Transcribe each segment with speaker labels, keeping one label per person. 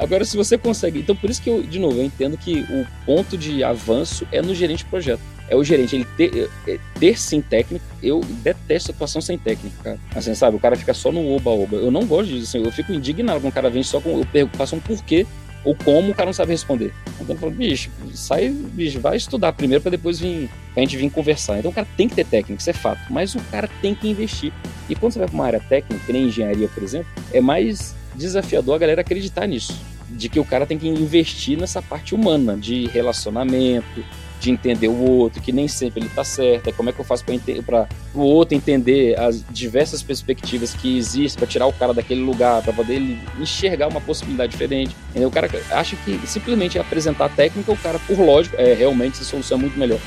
Speaker 1: Agora, se você consegue. Então, por isso que eu, de novo, eu entendo que o ponto de avanço é no gerente de projeto. É o gerente, ele ter, é, ter sim técnico. Eu detesto atuação sem técnico, cara. Assim, sabe? O cara fica só no oba-oba. Eu não gosto disso. Assim, eu fico indignado quando o cara vem só com. Eu pergunto, faço um porquê ou como o cara não sabe responder. Então eu falo, bicho, sai, bicho, vai estudar primeiro para depois vir, pra gente vir conversar. Então o cara tem que ter técnica, isso é fato, mas o cara tem que investir. E quando você vai para uma área técnica, nem engenharia, por exemplo, é mais desafiador a galera acreditar nisso. De que o cara tem que investir nessa parte humana, de relacionamento, de entender o outro, que nem sempre ele está certo, é como é que eu faço para o outro entender as diversas perspectivas que existem para tirar o cara daquele lugar, para poder ele enxergar uma possibilidade diferente. Entendeu? O cara acha que simplesmente apresentar a técnica, o cara, por lógico, é realmente essa solução é muito melhor.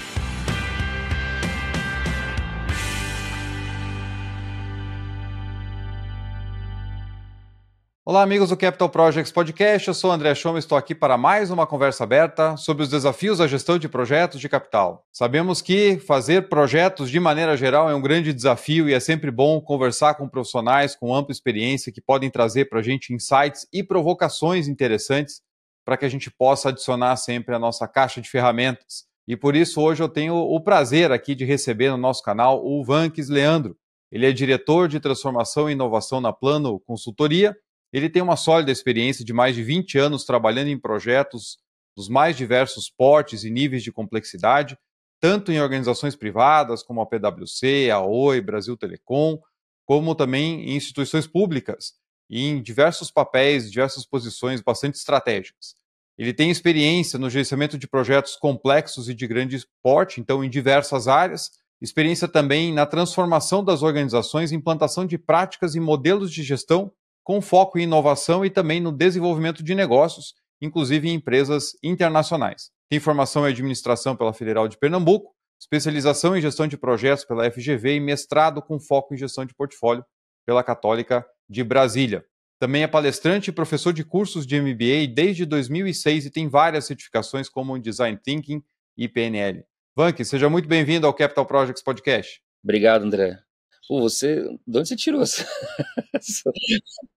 Speaker 2: Olá, amigos do Capital Projects Podcast. Eu sou o André Schoma e estou aqui para mais uma conversa aberta sobre os desafios da gestão de projetos de capital. Sabemos que fazer projetos de maneira geral é um grande desafio e é sempre bom conversar com profissionais com ampla experiência que podem trazer para a gente insights e provocações interessantes para que a gente possa adicionar sempre a nossa caixa de ferramentas. E por isso hoje eu tenho o prazer aqui de receber no nosso canal o Vanques Leandro. Ele é diretor de transformação e inovação na Plano Consultoria ele tem uma sólida experiência de mais de 20 anos trabalhando em projetos dos mais diversos portes e níveis de complexidade, tanto em organizações privadas como a PwC, a Oi, Brasil Telecom, como também em instituições públicas e em diversos papéis, diversas posições bastante estratégicas. Ele tem experiência no gerenciamento de projetos complexos e de grande porte, então em diversas áreas, experiência também na transformação das organizações, implantação de práticas e modelos de gestão com foco em inovação e também no desenvolvimento de negócios, inclusive em empresas internacionais. Tem formação em administração pela Federal de Pernambuco, especialização em gestão de projetos pela FGV e mestrado com foco em gestão de portfólio pela Católica de Brasília. Também é palestrante e professor de cursos de MBA desde 2006 e tem várias certificações como Design Thinking e PNL. Vank, seja muito bem-vindo ao Capital Projects Podcast.
Speaker 1: Obrigado, André. Pô, você. De onde você tirou essa?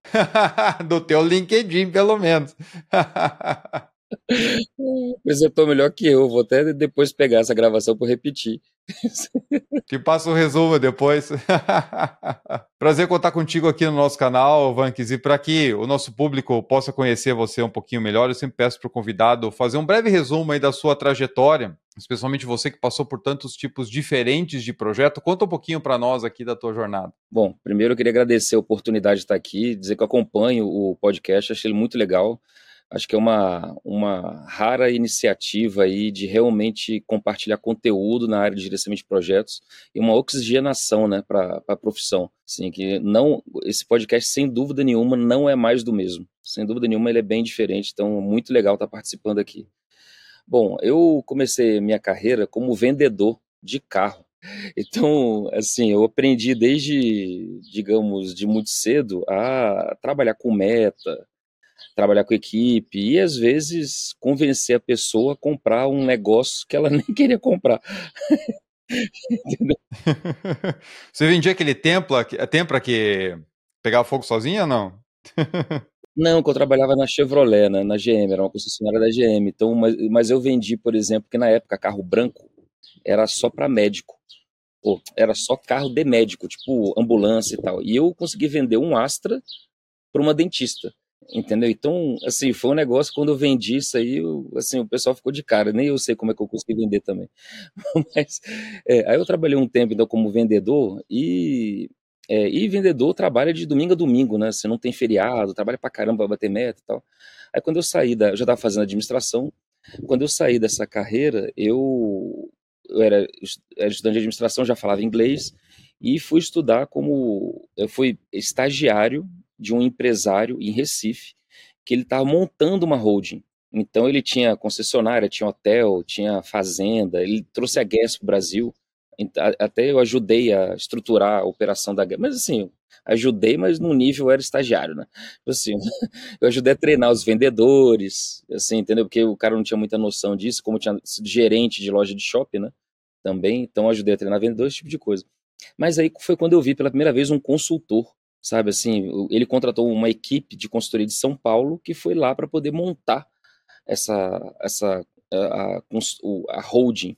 Speaker 2: Do teu LinkedIn, pelo menos.
Speaker 1: Apresentou melhor que eu. Vou até depois pegar essa gravação para repetir.
Speaker 2: Te passo o um resumo depois. Prazer contar contigo aqui no nosso canal, Vanques. E para que o nosso público possa conhecer você um pouquinho melhor, eu sempre peço para o convidado fazer um breve resumo aí da sua trajetória, especialmente você que passou por tantos tipos diferentes de projeto. Conta um pouquinho para nós aqui da tua jornada.
Speaker 1: Bom, primeiro eu queria agradecer a oportunidade de estar aqui, dizer que eu acompanho o podcast, achei ele muito legal. Acho que é uma, uma rara iniciativa aí de realmente compartilhar conteúdo na área de gerenciamento de projetos e uma oxigenação né, para a profissão. Assim, que não, esse podcast, sem dúvida nenhuma, não é mais do mesmo. Sem dúvida nenhuma, ele é bem diferente, então muito legal estar participando aqui. Bom, eu comecei minha carreira como vendedor de carro. Então, assim, eu aprendi desde, digamos, de muito cedo a trabalhar com meta, trabalhar com equipe e às vezes convencer a pessoa a comprar um negócio que ela nem queria comprar.
Speaker 2: Você vendia aquele templo, tempra que pegava fogo sozinha ou não?
Speaker 1: Não, que eu trabalhava na Chevrolet, né, na GM, era uma concessionária da GM. Então, mas, mas eu vendi, por exemplo, que na época carro branco era só para médico. Pô, era só carro de médico, tipo ambulância e tal. E eu consegui vender um Astra para uma dentista. Entendeu? Então, assim, foi um negócio, quando eu vendi isso aí, eu, assim, o pessoal ficou de cara, nem eu sei como é que eu consegui vender também. Mas, é, aí eu trabalhei um tempo, então, como vendedor, e, é, e vendedor trabalha de domingo a domingo, né? Você não tem feriado, trabalha pra caramba pra bater meta e tal. Aí quando eu saí da, eu já estava fazendo administração, quando eu saí dessa carreira, eu, eu era, era estudante de administração, já falava inglês, e fui estudar como, eu fui estagiário de um empresário em Recife que ele estava montando uma holding. Então ele tinha concessionária, tinha hotel, tinha fazenda, ele trouxe a Guess para o Brasil. Até eu ajudei a estruturar a operação da Guess. Mas assim, ajudei, mas no nível era estagiário, né? Tipo assim, eu ajudei a treinar os vendedores, assim, entendeu? Porque o cara não tinha muita noção disso, como tinha sido gerente de loja de shopping, né? Também, então ajudei a treinar vendedores, esse tipo de coisa. Mas aí foi quando eu vi pela primeira vez um consultor sabe assim, ele contratou uma equipe de consultoria de São Paulo que foi lá para poder montar essa essa a, a, a holding.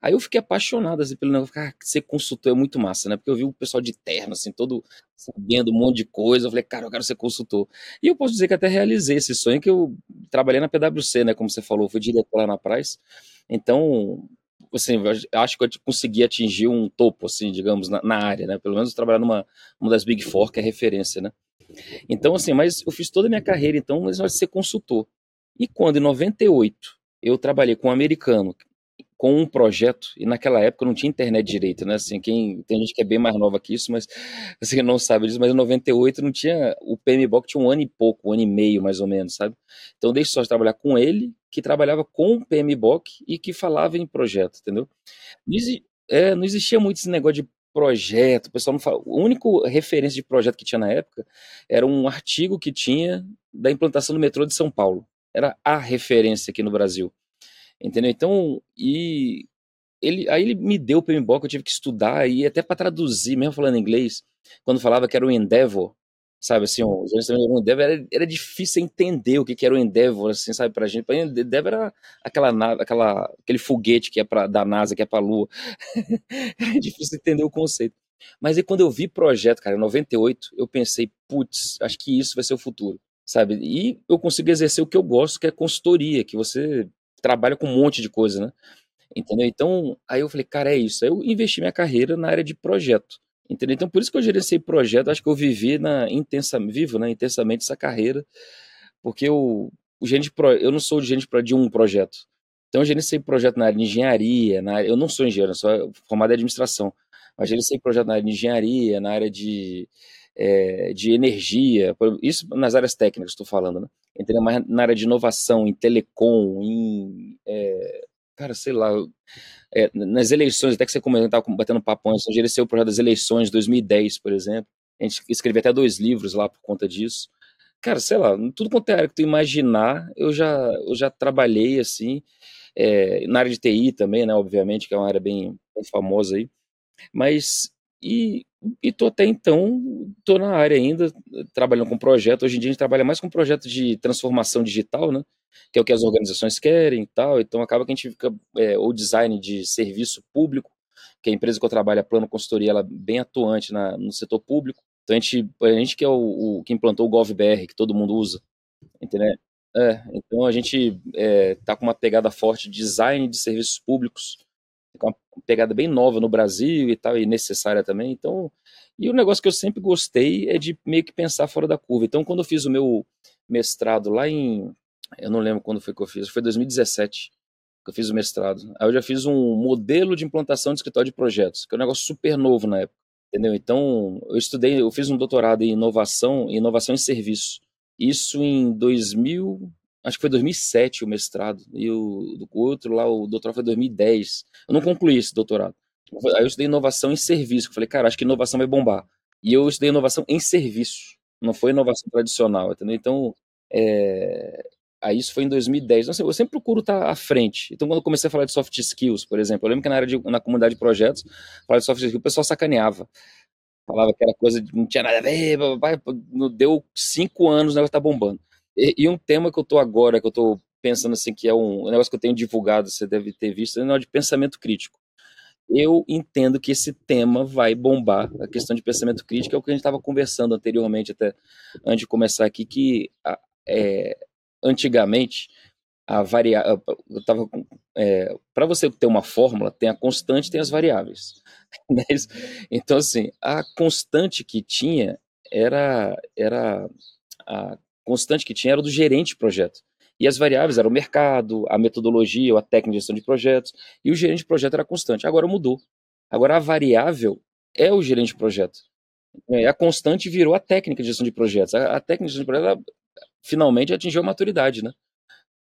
Speaker 1: Aí eu fiquei apaixonado assim, pelo negócio, cara, ser consultor é muito massa, né? Porque eu vi o pessoal de terno, assim, todo sabendo um monte de coisa. Eu falei, cara, eu quero ser consultor. E eu posso dizer que até realizei esse sonho, que eu trabalhei na PwC, né? Como você falou, fui diretor lá na Price. Então, assim, eu acho que eu consegui atingir um topo, assim, digamos, na, na área, né? Pelo menos trabalhar numa uma das Big Four, que é referência, né? Então, assim, mas eu fiz toda a minha carreira, então, mas de ser consultor. E quando, em 98, eu trabalhei com um americano, com um projeto, e naquela época não tinha internet direito, né? Assim, quem, tem gente que é bem mais nova que isso, mas assim, não sabe disso, mas em 98 não tinha, o PMBOK tinha um ano e pouco, um ano e meio mais ou menos, sabe? Então deixa só de trabalhar com ele, que trabalhava com o PMBOK e que falava em projeto, entendeu? Não, é, não existia muito esse negócio de projeto, o pessoal não fala, a única referência de projeto que tinha na época era um artigo que tinha da implantação do metrô de São Paulo. Era a referência aqui no Brasil. Entendeu? Então, e ele, aí ele me deu o PMBOK, eu tive que estudar, e até para traduzir, mesmo falando inglês, quando falava que era o Endeavor, sabe, assim, o Endeavor era, era difícil entender o que, que era o Endeavor, assim, sabe, pra gente. Pra Endeavor era aquela aquela, aquele foguete que é pra, da NASA, que é pra Lua. era difícil entender o conceito. Mas aí quando eu vi projeto, cara, em 98, eu pensei, putz, acho que isso vai ser o futuro, sabe? E eu consegui exercer o que eu gosto, que é consultoria, que você trabalha com um monte de coisa, né? Entendeu? Então, aí eu falei, cara, é isso. Aí eu investi minha carreira na área de projeto. Entendeu? Então, por isso que eu gerenciei projeto, acho que eu vivi na intensa, vivo, né, intensamente essa carreira, porque eu, o gerente pro, eu não sou o gerente de um projeto. Então, eu gerenciei projeto na área de engenharia, na área, eu não sou engenheiro, eu sou formado em administração, mas gerenciei projeto na área de engenharia, na área de, é, de energia, isso nas áreas técnicas estou falando, né? Entrei mais na área de inovação, em telecom, em. É, cara, sei lá. É, nas eleições, até que você estava batendo papo antes, eu gerenciei o projeto das eleições de 2010, por exemplo. A gente escreveu até dois livros lá por conta disso. Cara, sei lá, tudo quanto é área que tu imaginar, eu já, eu já trabalhei assim. É, na área de TI também, né? Obviamente, que é uma área bem, bem famosa aí. Mas e estou até então, estou na área ainda, trabalhando com projeto. Hoje em dia a gente trabalha mais com projeto de transformação digital, né? Que é o que as organizações querem e tal. Então acaba que a gente fica, é, o design de serviço público, que a empresa que eu trabalho, a Plano Consultoria, ela é bem atuante na, no setor público. Então a gente, a gente que é o, o que implantou o GovBR, que todo mundo usa, entendeu? É, então a gente é, tá com uma pegada forte de design de serviços públicos, uma pegada bem nova no Brasil e tal, e necessária também. Então, e o negócio que eu sempre gostei é de meio que pensar fora da curva. Então, quando eu fiz o meu mestrado lá em. Eu não lembro quando foi que eu fiz, foi 2017 que eu fiz o mestrado. Aí eu já fiz um modelo de implantação de escritório de projetos, que é um negócio super novo na época. Entendeu? Então, eu estudei, eu fiz um doutorado em inovação, inovação em serviço. Isso em 2000, acho que foi 2007 o mestrado, e o, o outro lá, o doutorado foi 2010. Eu não concluí esse doutorado. Aí eu estudei inovação em serviço. Eu falei, cara, acho que inovação vai bombar. E eu estudei inovação em serviço, não foi inovação tradicional, entendeu? Então, é... aí isso foi em 2010. Então, assim, eu sempre procuro estar à frente. Então, quando eu comecei a falar de soft skills, por exemplo, eu lembro que na área de, na comunidade de projetos, falar de soft skills, o pessoal sacaneava. Falava que era coisa que não tinha nada a ver, deu cinco anos, o negócio tá bombando. E, e, um tema que eu tô agora, que eu tô pensando assim, que é um, um negócio que eu tenho divulgado, você deve ter visto, é de pensamento crítico. Eu entendo que esse tema vai bombar, a questão de pensamento crítico, é o que a gente estava conversando anteriormente, até antes de começar aqui, que é, antigamente a variável. É, Para você ter uma fórmula, tem a constante tem as variáveis. Né? então, assim, a constante que tinha era, era a constante que tinha era do gerente de projeto. E as variáveis eram o mercado, a metodologia, a técnica de gestão de projetos, e o gerente de projeto era constante. Agora mudou. Agora a variável é o gerente de projeto. É, a constante virou a técnica de gestão de projetos. A, técnica de gestão de projetos finalmente atingiu a maturidade, né?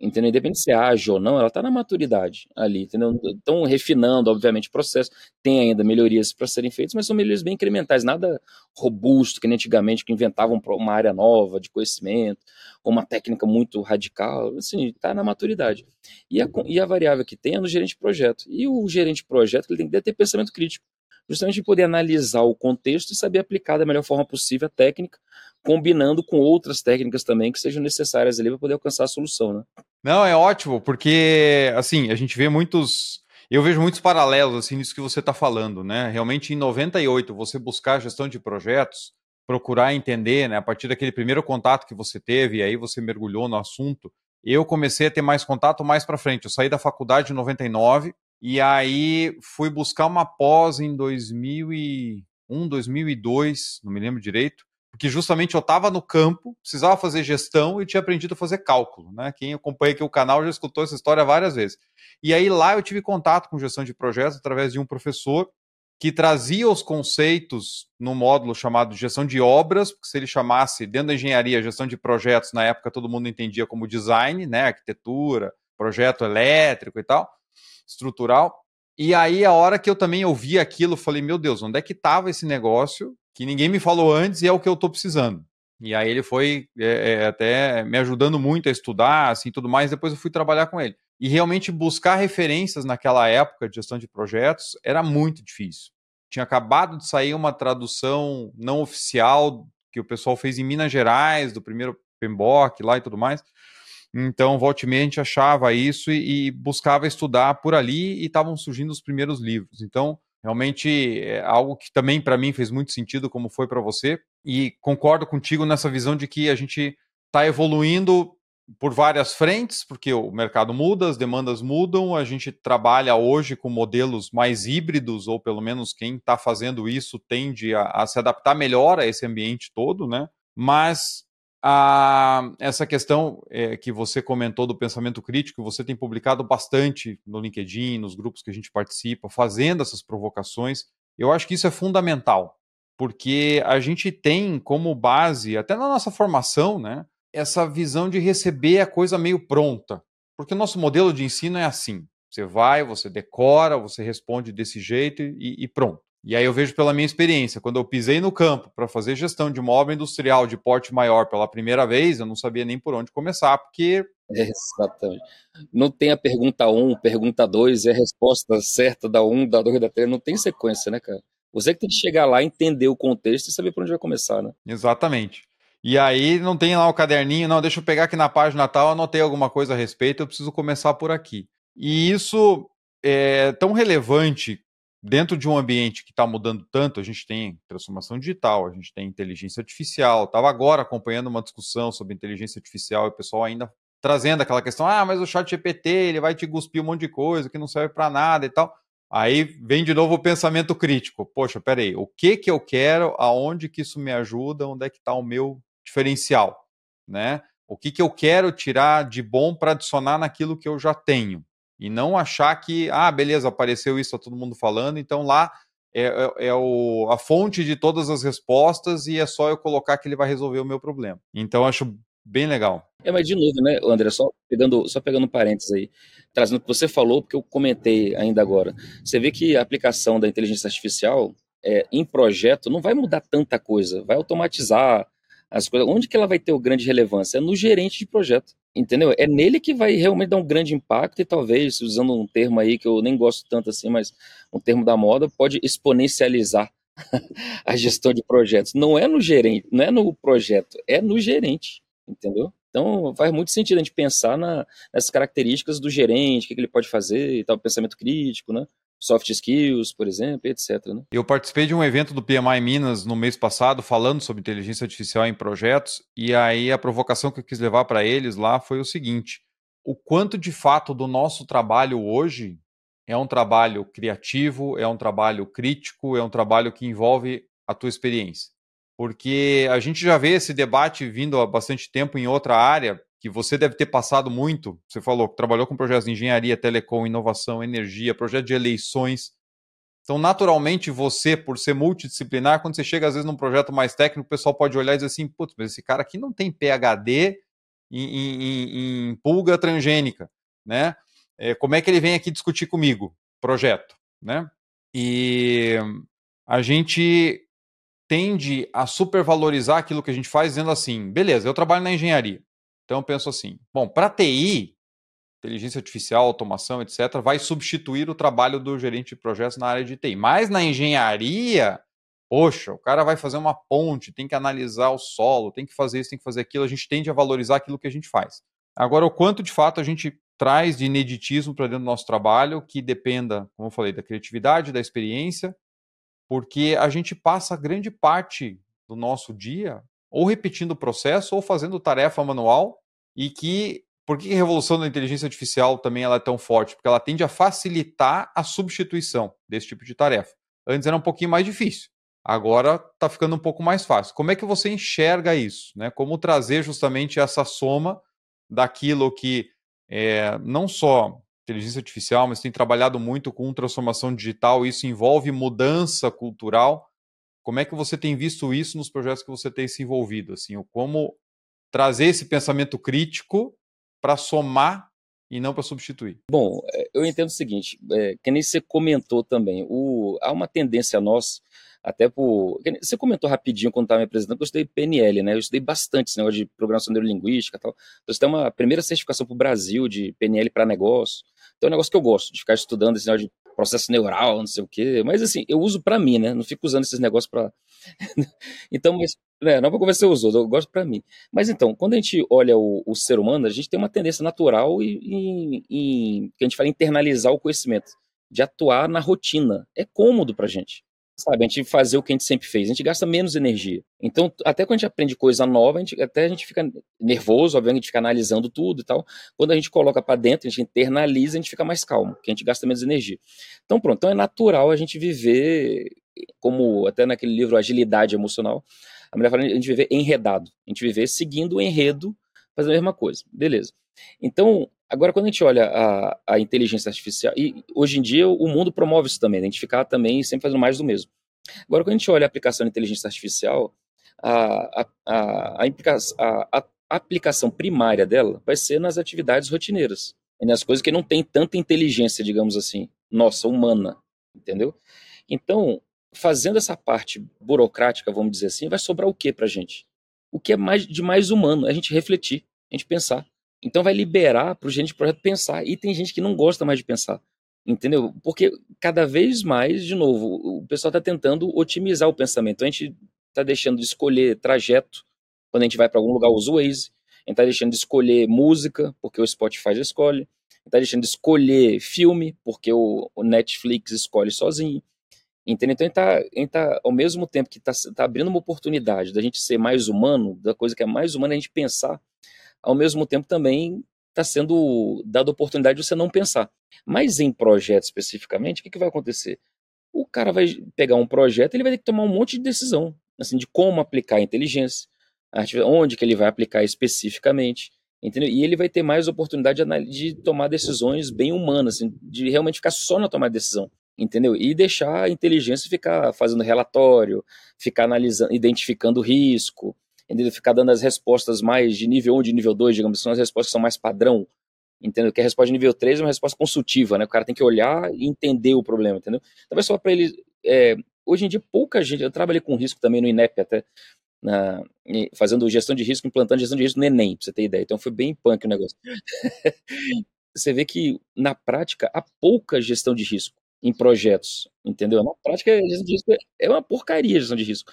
Speaker 1: Entendeu? Independente se é ágil ou não, ela está na maturidade ali, entendeu? Estão refinando, obviamente, o processo. Tem ainda melhorias para serem feitas, mas são melhorias bem incrementais, nada robusto, que nem antigamente, que inventavam uma área nova de conhecimento, ou uma técnica muito radical, assim, está na maturidade. E a, e a variável que tem é no gerente de projeto. E o gerente de projeto ele tem que ter pensamento crítico. justamente poder analisar o contexto e saber aplicar da melhor forma possível a técnica, combinando com outras técnicas também que sejam necessárias ali para poder alcançar a solução, né?
Speaker 2: Não, é ótimo, porque assim, a gente vê muitos eu vejo muitos paralelos assim nisso que você está falando, né? Realmente em 98 você buscar gestão de projetos, procurar entender, né, a partir daquele primeiro contato que você teve, e aí você mergulhou no assunto, eu comecei a ter mais contato mais para frente. Eu saí da faculdade em 99 e aí fui buscar uma pós em 2001, 2002, não me lembro direito, porque justamente eu estava no campo, precisava fazer gestão e tinha aprendido a fazer cálculo. Né? Quem acompanha aqui o canal já escutou essa história várias vezes. E aí lá eu tive contato com gestão de projetos através de um professor que trazia os conceitos no módulo chamado gestão de obras, porque se ele chamasse dentro da engenharia gestão de projetos, na época todo mundo entendia como design, né, arquitetura, projeto elétrico e tal, estrutural. E aí a hora que eu também ouvi aquilo, falei, meu Deus, onde é que estava esse negócio que ninguém me falou antes e é o que eu estou precisando? E aí ele foi é, é, até me ajudando muito a estudar, assim, tudo mais. Depois eu fui trabalhar com ele. E realmente buscar referências naquela época de gestão de projetos era muito difícil. Tinha acabado de sair uma tradução não oficial que o pessoal fez em Minas Gerais, do primeiro PMBOK lá e tudo mais. Então, volte achava isso e, e, buscava estudar por ali e estavam surgindo os primeiros livros. Então, realmente é algo que também para mim fez muito sentido, como foi para você. E concordo contigo nessa visão de que a gente está evoluindo por várias frentes, porque o mercado muda, as demandas mudam, a gente trabalha hoje com modelos mais híbridos, ou pelo menos quem está fazendo isso tende a, a, se adaptar melhor a esse ambiente todo, né? Mas a, essa questão é, que você comentou do pensamento crítico, você tem publicado bastante no LinkedIn, nos grupos que a gente participa, fazendo essas provocações, eu acho que isso é fundamental, porque a gente tem como base, até na nossa formação, né? essa visão de receber a coisa meio pronta. Porque o nosso modelo de ensino é assim: você vai, você decora, você responde desse jeito e, e pronto. E aí eu vejo pela minha experiência, quando eu pisei no campo para fazer gestão de obra industrial de porte maior pela primeira vez, eu não sabia nem por onde começar, porque.
Speaker 1: Exatamente. Não tem a pergunta 1, um, pergunta 2 e a resposta certa da 1, um, da 2, da 3, não tem sequência, né, cara? Você que tem que chegar lá, entender o contexto e saber por onde vai começar, né?
Speaker 2: Exatamente. E aí não tem lá o caderninho, não, deixa eu pegar aqui na página tal, anotei alguma coisa a respeito, eu preciso começar por aqui. E isso é tão relevante dentro de um ambiente que está mudando tanto, a gente tem transformação digital, a gente tem inteligência artificial. Estava agora acompanhando uma discussão sobre inteligência artificial e o pessoal ainda trazendo aquela questão: ah, mas o chat GPT ele vai te cuspir um monte de coisa que não serve para nada e tal. Aí vem de novo o pensamento crítico. Poxa, peraí, o que que eu quero? Aonde que isso me ajuda? Onde é que está o meu diferencial, né? O que, que eu quero tirar de bom para adicionar naquilo que eu já tenho e não achar que, ah, beleza, apareceu isso, está todo mundo falando, então lá é, é, é o, a fonte de todas as respostas e é só eu colocar que ele vai resolver o meu problema. Então acho bem legal.
Speaker 1: É, mas de novo, né, André, só pegando, só pegando um parênteses aí, trazendo o que você falou, porque eu comentei ainda agora. Você vê que a aplicação da inteligência artificial é, em projeto não vai mudar tanta coisa, vai automatizar, as coisas, onde que ela vai ter o grande relevância? É no gerente de projeto, entendeu? É nele que vai realmente dar um grande impacto e talvez, usando um termo aí que eu nem gosto tanto assim, mas um termo da moda, pode exponencializar a gestão de projetos. Não é no gerente, não é no projeto, é no gerente, entendeu? Então faz muito sentido a gente pensar na, características do gerente, o que, que ele pode fazer e tal, pensamento crítico, né? Soft skills, por exemplo, etc. Né?
Speaker 2: Eu participei de um evento do PMI Minas no mês passado, falando sobre inteligência artificial em projetos, e aí a provocação que eu quis levar para eles lá foi o seguinte: o quanto de fato do nosso trabalho hoje é um trabalho criativo, é um trabalho crítico, é um trabalho que envolve a tua experiência. Porque a gente já vê esse debate vindo há bastante tempo em outra área, que você deve ter passado muito. Você falou que trabalhou com projetos de engenharia, telecom, inovação, energia, projeto de eleições. Então, naturalmente, você, por ser multidisciplinar, quando você chega às vezes num projeto mais técnico, o pessoal pode olhar e dizer assim: putz, mas esse cara aqui não tem PhD em, em, em pulga transgênica, né? É, como é que ele vem aqui discutir comigo? Projeto, né? E a gente tende a supervalorizar aquilo que a gente faz, dizendo assim: beleza, eu trabalho na engenharia. Então eu penso assim: bom, para TI, inteligência artificial, automação, etc., vai substituir o trabalho do gerente de projetos na área de TI. Mas na engenharia, poxa, o cara vai fazer uma ponte, tem que analisar o solo, tem que fazer isso, tem que fazer aquilo, a gente tende a valorizar aquilo que a gente faz. Agora, o quanto de fato a gente traz de ineditismo para dentro do nosso trabalho, que dependa, como eu falei, da criatividade, da experiência, porque a gente passa grande parte do nosso dia ou repetindo o processo ou fazendo tarefa manual e que por que a revolução da inteligência artificial também ela é tão forte? Porque ela tende a facilitar a substituição desse tipo de tarefa. Antes era um pouquinho mais difícil, agora está ficando um pouco mais fácil. Como é que você enxerga isso? Né? Como trazer justamente essa soma daquilo que é, não só inteligência artificial, mas tem trabalhado muito com transformação digital, isso envolve mudança cultural. Como é que você tem visto isso nos projetos que você tem se envolvido? Assim, como trazer esse pensamento crítico para somar e não para substituir.
Speaker 1: Bom, é, eu entendo o seguinte, é, que nem você comentou também, o, há uma tendência nossa, até por. Você comentou rapidinho quando estava me apresentando que eu estudei PNL, né? Eu estudei bastante esse negócio de programação neurolinguística e tal. Então, você tem uma primeira certificação para o Brasil de PNL para negócio. Então, é um negócio que eu gosto, de ficar estudando esse negócio de processo neural, não sei o quê. Mas, assim, eu uso para mim, né? Não fico usando esses negócios para. então, mas é, não para convencer os outros, eu gosto para mim. Mas então, quando a gente olha o, o, ser humano, a gente tem uma tendência natural e, que a gente fala internalizar o conhecimento, de atuar na rotina. É cômodo para gente. Sabe, a gente fazer o que a gente sempre fez, a gente gasta menos energia. Então, até quando a gente aprende coisa nova, a gente, até a gente fica nervoso, obviamente, a gente fica analisando tudo e tal. Quando a gente coloca para dentro, a gente internaliza, a gente fica mais calmo, porque a gente gasta menos energia. Então, pronto, então é natural a gente viver, como até naquele livro Agilidade Emocional, a mulher fala a gente viver enredado, a gente viver seguindo o enredo, fazendo a mesma coisa. Beleza. Então, agora quando a gente olha a, a inteligência artificial, e hoje em dia o mundo promove isso também, né? a gente ficar também sempre fazendo mais do mesmo. Agora, quando a gente olha a aplicação de inteligência artificial, a, a, a aplicação primária dela vai ser nas atividades rotineiras, nas coisas que não tem tanta inteligência, digamos assim, nossa, humana, entendeu? Então, fazendo essa parte burocrática, vamos dizer assim, vai sobrar o que para a gente? O que é mais de mais humano? É a gente refletir, a gente pensar. Então vai liberar para o gente de projeto pensar. E tem gente que não gosta mais de pensar. Entendeu? Porque cada vez mais, de novo, o pessoal está tentando otimizar o pensamento. A gente está deixando de escolher trajeto quando a gente vai para algum lugar, usa o Waze. A gente está deixando de escolher música, porque o Spotify escolhe. Está deixando de escolher filme, porque o, o Netflix escolhe sozinho. Entendeu? Então, a gente está, tá, ao mesmo tempo que está tá abrindo uma oportunidade da gente ser mais humano, da coisa que é mais humana, a gente pensar, ao mesmo tempo também está sendo dada oportunidade de você não pensar. Mas em projeto especificamente, o que, que vai acontecer? O cara vai pegar um projeto, ele vai ter que tomar um monte de decisão, assim, de como aplicar a inteligência, onde que ele vai aplicar especificamente, entendeu? E ele vai ter mais oportunidade de, tomar decisões bem humanas, assim, de realmente ficar só na tomada de decisão entendeu? E deixar a inteligência ficar fazendo relatório, ficar analisando, identificando risco, entendeu? Ficar dando as respostas mais de nível 1, de nível 2, digamos assim, as respostas que são mais padrão, entendeu? Que a resposta de nível 3 é uma resposta consultiva, né? O cara tem que olhar e entender o problema, entendeu? Talvez só para ele... É, hoje em dia, pouca gente... Eu trabalhei com risco também no INEP até, na, fazendo gestão de risco, implantando gestão de risco no Enem, pra você ter ideia. Então foi bem punk o negócio. você vê que, na prática, há pouca gestão de risco em projetos, entendeu? Na prática, a gestão de risco é uma porcaria a gestão de risco.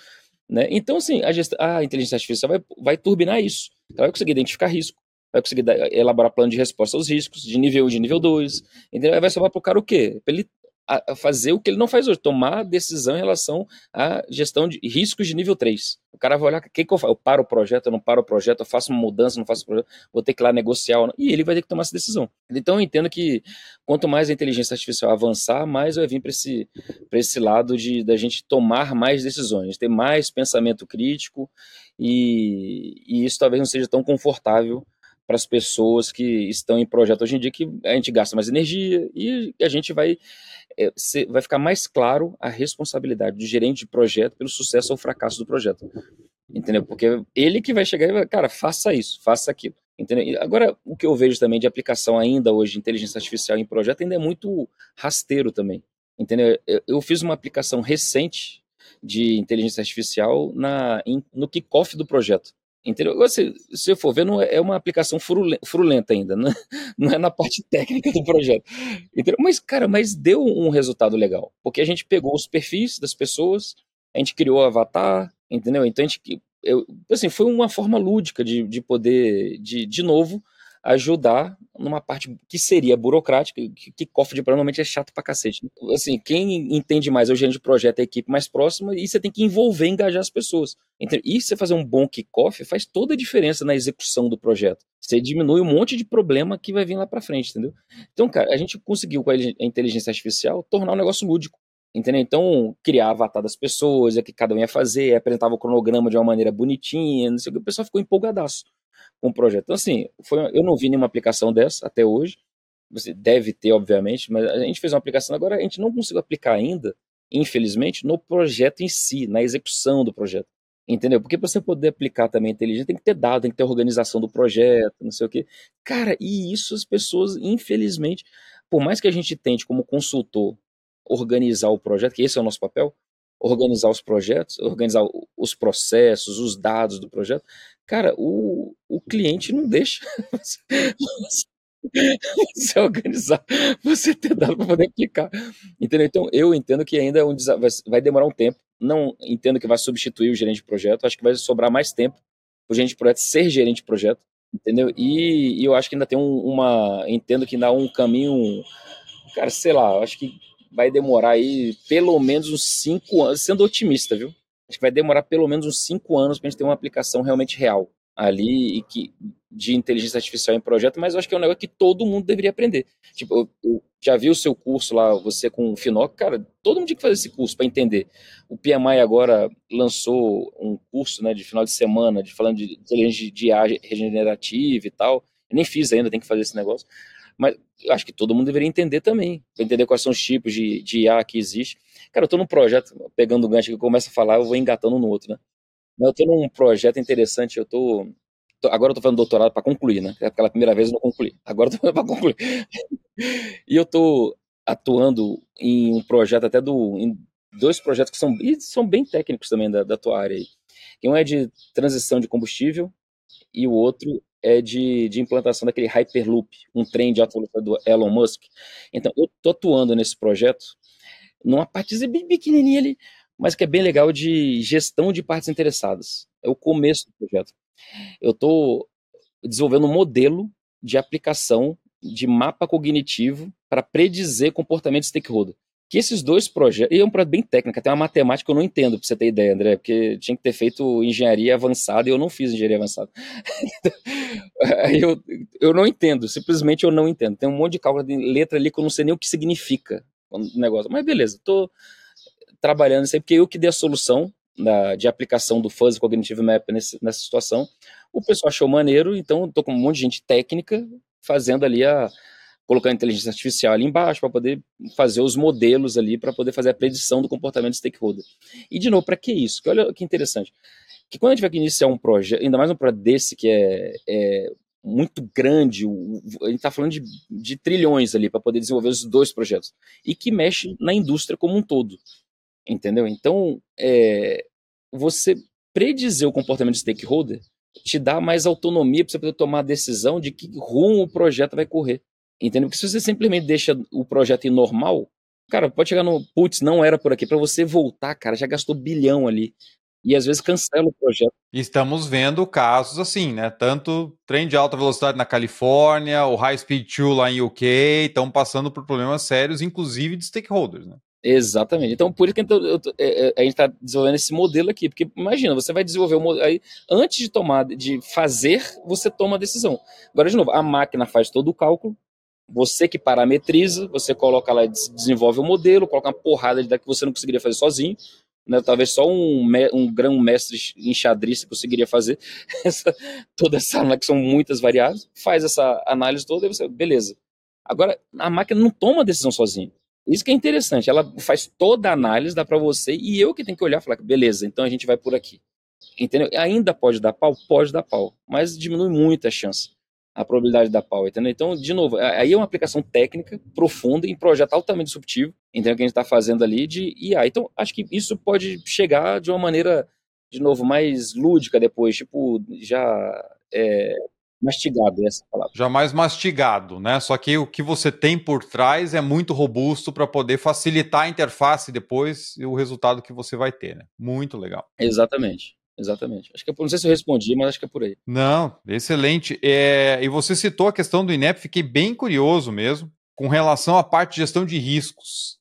Speaker 1: Né? Então, assim, a, gestão, a inteligência artificial vai, vai turbinar isso. Ela vai conseguir identificar risco, vai conseguir elaborar plano de resposta aos riscos, de nível 1 de nível 2. Entendeu? Vai sobrar para o cara o quê? Para ele a, fazer o que ele não faz hoje, tomar decisão em relação à gestão de riscos de nível 3. O cara vai olhar, o que, que eu faço? Eu paro o projeto, eu não paro o projeto, eu faço uma mudança, não faço projeto, vou ter que ir lá negociar, e ele vai ter que tomar essa decisão. Então eu entendo que quanto mais a inteligência artificial avançar, mais vai vir para esse, esse lado de da gente tomar mais decisões, ter mais pensamento crítico, e, e isso talvez não seja tão confortável para as pessoas que estão em projeto hoje em dia, que a gente gasta mais energia e a gente vai é, vai ficar mais claro a responsabilidade do gerente de projeto pelo sucesso ou fracasso do projeto. Entendeu? Porque ele que vai chegar e vai, cara, faça isso, faça aquilo. Entendeu? Agora, o que eu vejo também de aplicação ainda hoje de inteligência artificial em projeto ainda é muito rasteiro também. Entendeu? Eu fiz uma aplicação recente de inteligência artificial na, em, no kickoff do projeto. Entendeu? Você, se você for ver, não é, é uma aplicação frulenta ainda, né? não é na parte técnica do projeto. Entendeu? Mas, cara, mas deu um resultado legal, porque a gente pegou os perfis das pessoas, a gente criou o avatar, entendeu? Então a gente, eu, assim, foi uma forma lúdica de, de poder, de, de novo, ajudar numa parte que seria burocrática, que, que cofre de normalmente é chato pra cacete. Assim, quem entende mais é o gerente de projeto, é a equipe mais próxima, e você tem que envolver, engajar as pessoas. Então, e você fazer um bom kickoff faz toda a diferença na execução do projeto. Você diminui um monte de problema que vai vir lá para frente, entendeu? Então, cara, a gente conseguiu com a inteligência artificial tornar o negócio lúdico. Entendeu? Então, criar avatar das pessoas, é que cada um ia fazer, apresentava o cronograma de uma maneira bonitinha, não sei o que, o pessoal ficou empolgadaço o projeto. Então, assim, foi, eu não vi nenhuma aplicação dessa até hoje. Você deve ter, obviamente, mas a gente fez uma aplicação agora, a gente não conseguiu aplicar ainda, infelizmente, no projeto em si, na execução do projeto. Entendeu? Porque para você poder aplicar também inteligência, tem que ter dado, tem que ter organização do projeto, não sei o quê. Cara, e isso as pessoas, infelizmente, por mais que a gente tente, como consultor, organizar o projeto, que esse é o nosso papel, organizar os projetos, organizar os processos, os dados do projeto, cara, o, o cliente não deixa você, organizar, você ter dado para poder aplicar. Entendeu? Então, eu entendo que ainda é um, vai demorar um tempo. Não entendo que vai substituir o gerente de projeto. Acho que vai sobrar mais tempo para o gerente de projeto ser gerente de projeto. Entendeu? E, e eu acho que ainda tem um, uma. Entendo que ainda há um caminho. Cara, sei lá, acho que vai demorar aí pelo menos uns cinco anos, sendo otimista, viu? Acho que vai demorar pelo menos uns cinco anos para a gente ter uma aplicação realmente real ali e que de inteligência artificial em projeto, mas eu acho que é um negócio que todo mundo deveria aprender. Tipo, eu, eu já vi o seu curso lá, você com o Finoc, cara, todo mundo tinha que fazer esse curso para entender. O PMI agora lançou um curso, né, de final de semana, de falando de inteligência de IA regenerativa e tal. Eu nem fiz ainda, tem que fazer esse negócio. Mas acho que todo mundo deveria entender também, entender quais são os tipos de, de IA que existe. Cara, eu estou num projeto, pegando o gancho que eu começo a falar, eu vou engatando no outro, né? Eu estou num projeto interessante, eu tô, tô agora eu estou fazendo doutorado para concluir, né? É pela primeira vez eu não concluí. Agora eu estou para concluir. e eu estou atuando em um projeto até do em dois projetos que são são bem técnicos também da, da tua área aí. Um é de transição de combustível e o outro é de, de implantação daquele Hyperloop, um trem de alta velocidade do Elon Musk. Então, eu estou atuando nesse projeto, numa partezinha bem pequenininha ali, mas que é bem legal de gestão de partes interessadas. É o começo do projeto. Eu estou desenvolvendo um modelo de aplicação de mapa cognitivo para predizer comportamento de stakeholder que esses dois projetos. E é um projeto bem técnico, tem uma matemática que eu não entendo, para você ter ideia, André, porque tinha que ter feito engenharia avançada e eu não fiz engenharia avançada. eu, eu não entendo, simplesmente eu não entendo. Tem um monte de cálculo de letra ali que eu não sei nem o que significa o negócio. Mas beleza, estou trabalhando isso aí, porque eu que dei a solução da, de aplicação do Fuzzy Cognitive Map nesse, nessa situação. O pessoal achou maneiro, então estou com um monte de gente técnica fazendo ali a colocando inteligência artificial ali embaixo para poder fazer os modelos ali, para poder fazer a predição do comportamento do stakeholder. E, de novo, para que isso? Que olha que interessante. Que quando a gente vai iniciar um projeto, ainda mais um projeto desse que é, é muito grande, a gente está falando de, de, trilhões ali para poder desenvolver os dois projetos, e que mexe na indústria como um todo. Entendeu? Então, é, você predizer o comportamento do stakeholder te dá mais autonomia para você poder tomar a decisão de que rumo o projeto vai correr. Entendeu? Porque se você simplesmente deixa o projeto ir normal, cara, pode chegar no, putz, não era por aqui. Para você voltar, cara, já gastou bilhão ali. E às vezes cancela o projeto.
Speaker 2: Estamos vendo casos assim, né? Tanto trem de alta velocidade na Califórnia, o High Speed 2 lá em UK, estão passando por problemas sérios, inclusive de stakeholders, né?
Speaker 1: Exatamente. Então, por isso que eu, eu, é, é, a gente está desenvolvendo esse modelo aqui. Porque imagina, você vai desenvolver o modelo. Aí, antes de tomar, de fazer, você toma a decisão. Agora, de novo, a máquina faz todo o cálculo, você que parametriza, você coloca lá, desenvolve o um modelo, coloca uma porrada de que você não conseguiria fazer sozinho, né? talvez só um, um grão mestre em xadrez conseguiria fazer essa, toda essa análise, que são muitas variáveis, faz essa análise toda e você, beleza. Agora, a máquina não toma decisão sozinha. Isso que é interessante, ela faz toda a análise, dá para você, e eu que tenho que olhar e falar, beleza, então a gente vai por aqui. Entendeu? Ainda pode dar pau? Pode dar pau, mas diminui muito a chance a probabilidade da pau, entendeu? Então, de novo, aí é uma aplicação técnica profunda em projeto altamente disruptivo, entendeu? Que a gente está fazendo ali de IA. Então, acho que isso pode chegar de uma maneira de novo, mais lúdica depois, tipo, já é, mastigado, essa palavra.
Speaker 2: Já mais mastigado, né? Só que o que você tem por trás é muito robusto para poder facilitar a interface depois e o resultado que você vai ter, né? Muito legal.
Speaker 1: Exatamente. Exatamente. Acho que é por, não sei se eu respondi, mas acho que é por aí.
Speaker 2: Não, excelente. É, e você citou a questão do INEP, fiquei bem curioso mesmo com relação à parte de gestão de riscos.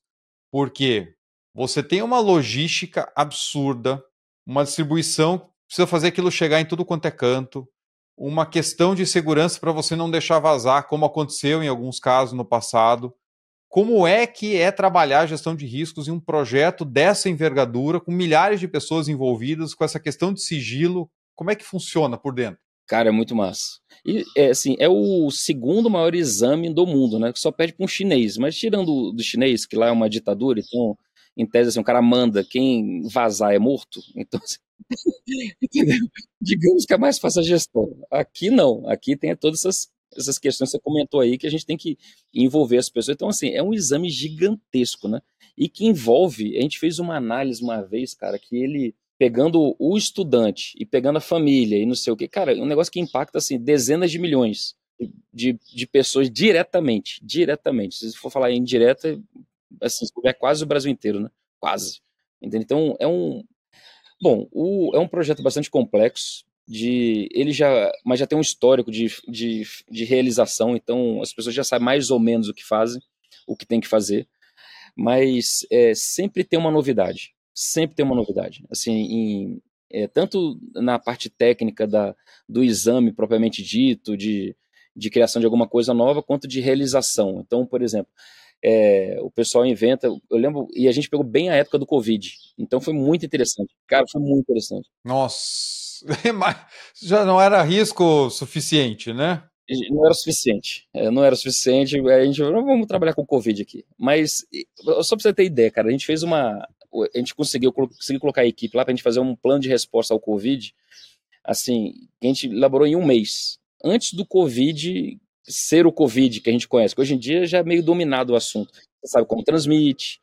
Speaker 2: Porque você tem uma logística absurda, uma distribuição, precisa fazer aquilo chegar em tudo quanto é canto, uma questão de segurança para você não deixar vazar, como aconteceu em alguns casos no passado. Como é que é trabalhar a gestão de riscos em um projeto dessa envergadura, com milhares de pessoas envolvidas, com essa questão de sigilo? Como é que funciona por dentro?
Speaker 1: Cara, é muito massa. E, é, assim, é o segundo maior exame do mundo, né? Que só pede para um chinês. Mas tirando do chinês, que lá é uma ditadura, então, em tese, assim, o cara manda, quem vazar é morto. Então, assim? Digamos que é mais fácil a gestão. Aqui não. Aqui tem todas essas, essas questões que você comentou aí, que a gente tem que envolver as pessoas. Então, assim, é um exame gigantesco, né? E que envolve, a gente fez uma análise uma vez, cara, que ele pegando o estudante e pegando a família e não sei o que, cara, é um negócio que impacta assim dezenas de milhões de, de pessoas diretamente, diretamente. Se for falar em direta, assim, é quase o Brasil inteiro, né? Quase. Entendeu? Então é um bom, o, é um projeto bastante complexo. De, ele já, mas já tem um histórico de, de, de realização, então as pessoas já sabem mais ou menos o que fazem, o que tem que fazer, mas é, sempre tem uma novidade sempre tem uma novidade. Assim, em, é, tanto na parte técnica da, do exame propriamente dito, de, de criação de alguma coisa nova, quanto de realização. Então, por exemplo, é, o pessoal inventa. Eu lembro, e a gente pegou bem a época do Covid. Então foi muito interessante. Cara, foi muito interessante.
Speaker 2: Nossa, já não era risco suficiente, né?
Speaker 1: Não era suficiente. É, não era suficiente. A gente não vamos trabalhar com Covid aqui. Mas, só pra você ter ideia, cara, a gente fez uma a gente conseguiu, conseguiu colocar a equipe lá para a gente fazer um plano de resposta ao Covid, assim, que a gente elaborou em um mês. Antes do Covid ser o Covid que a gente conhece, que hoje em dia já é meio dominado o assunto. Você sabe como transmite,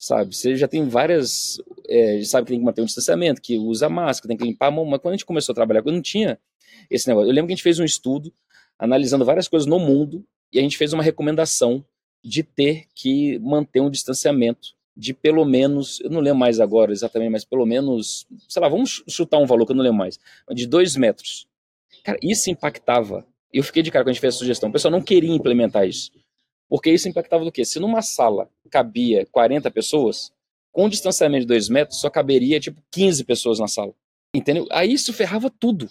Speaker 1: sabe? Você já tem várias. É, sabe que tem que manter um distanciamento, que usa máscara, tem que limpar a mão. Mas quando a gente começou a trabalhar, não tinha esse negócio. Eu lembro que a gente fez um estudo analisando várias coisas no mundo e a gente fez uma recomendação de ter que manter um distanciamento de pelo menos, eu não lembro mais agora exatamente, mas pelo menos, sei lá, vamos chutar um valor que eu não lembro mais, de dois metros. Cara, isso impactava. Eu fiquei de cara quando a gente fez a sugestão. O pessoal não queria implementar isso. Porque isso impactava do quê? Se numa sala cabia 40 pessoas, com um distanciamento de dois metros, só caberia tipo 15 pessoas na sala. Entendeu? Aí isso ferrava tudo.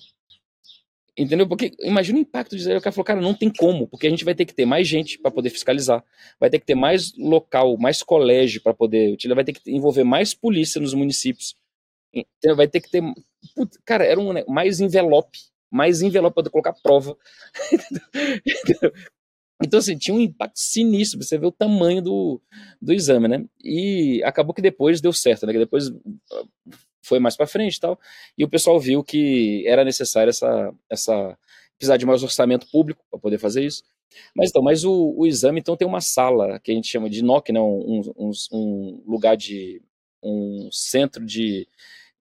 Speaker 1: Entendeu? Porque imagina o impacto de o cara falou, cara, não tem como, porque a gente vai ter que ter mais gente para poder fiscalizar, vai ter que ter mais local, mais colégio para poder utilizar, vai ter que envolver mais polícia nos municípios. Entendeu? Vai ter que ter. Cara, era um mais envelope, mais envelope para colocar prova. Então, assim, tinha um impacto sinistro, você vê o tamanho do, do exame, né? E acabou que depois deu certo, né? Que depois foi mais para frente e tal, e o pessoal viu que era necessário essa, essa precisar de mais orçamento público para poder fazer isso. Mas então, mas o, o, exame então tem uma sala que a gente chama de NOC, né, um, um, um lugar de um centro de,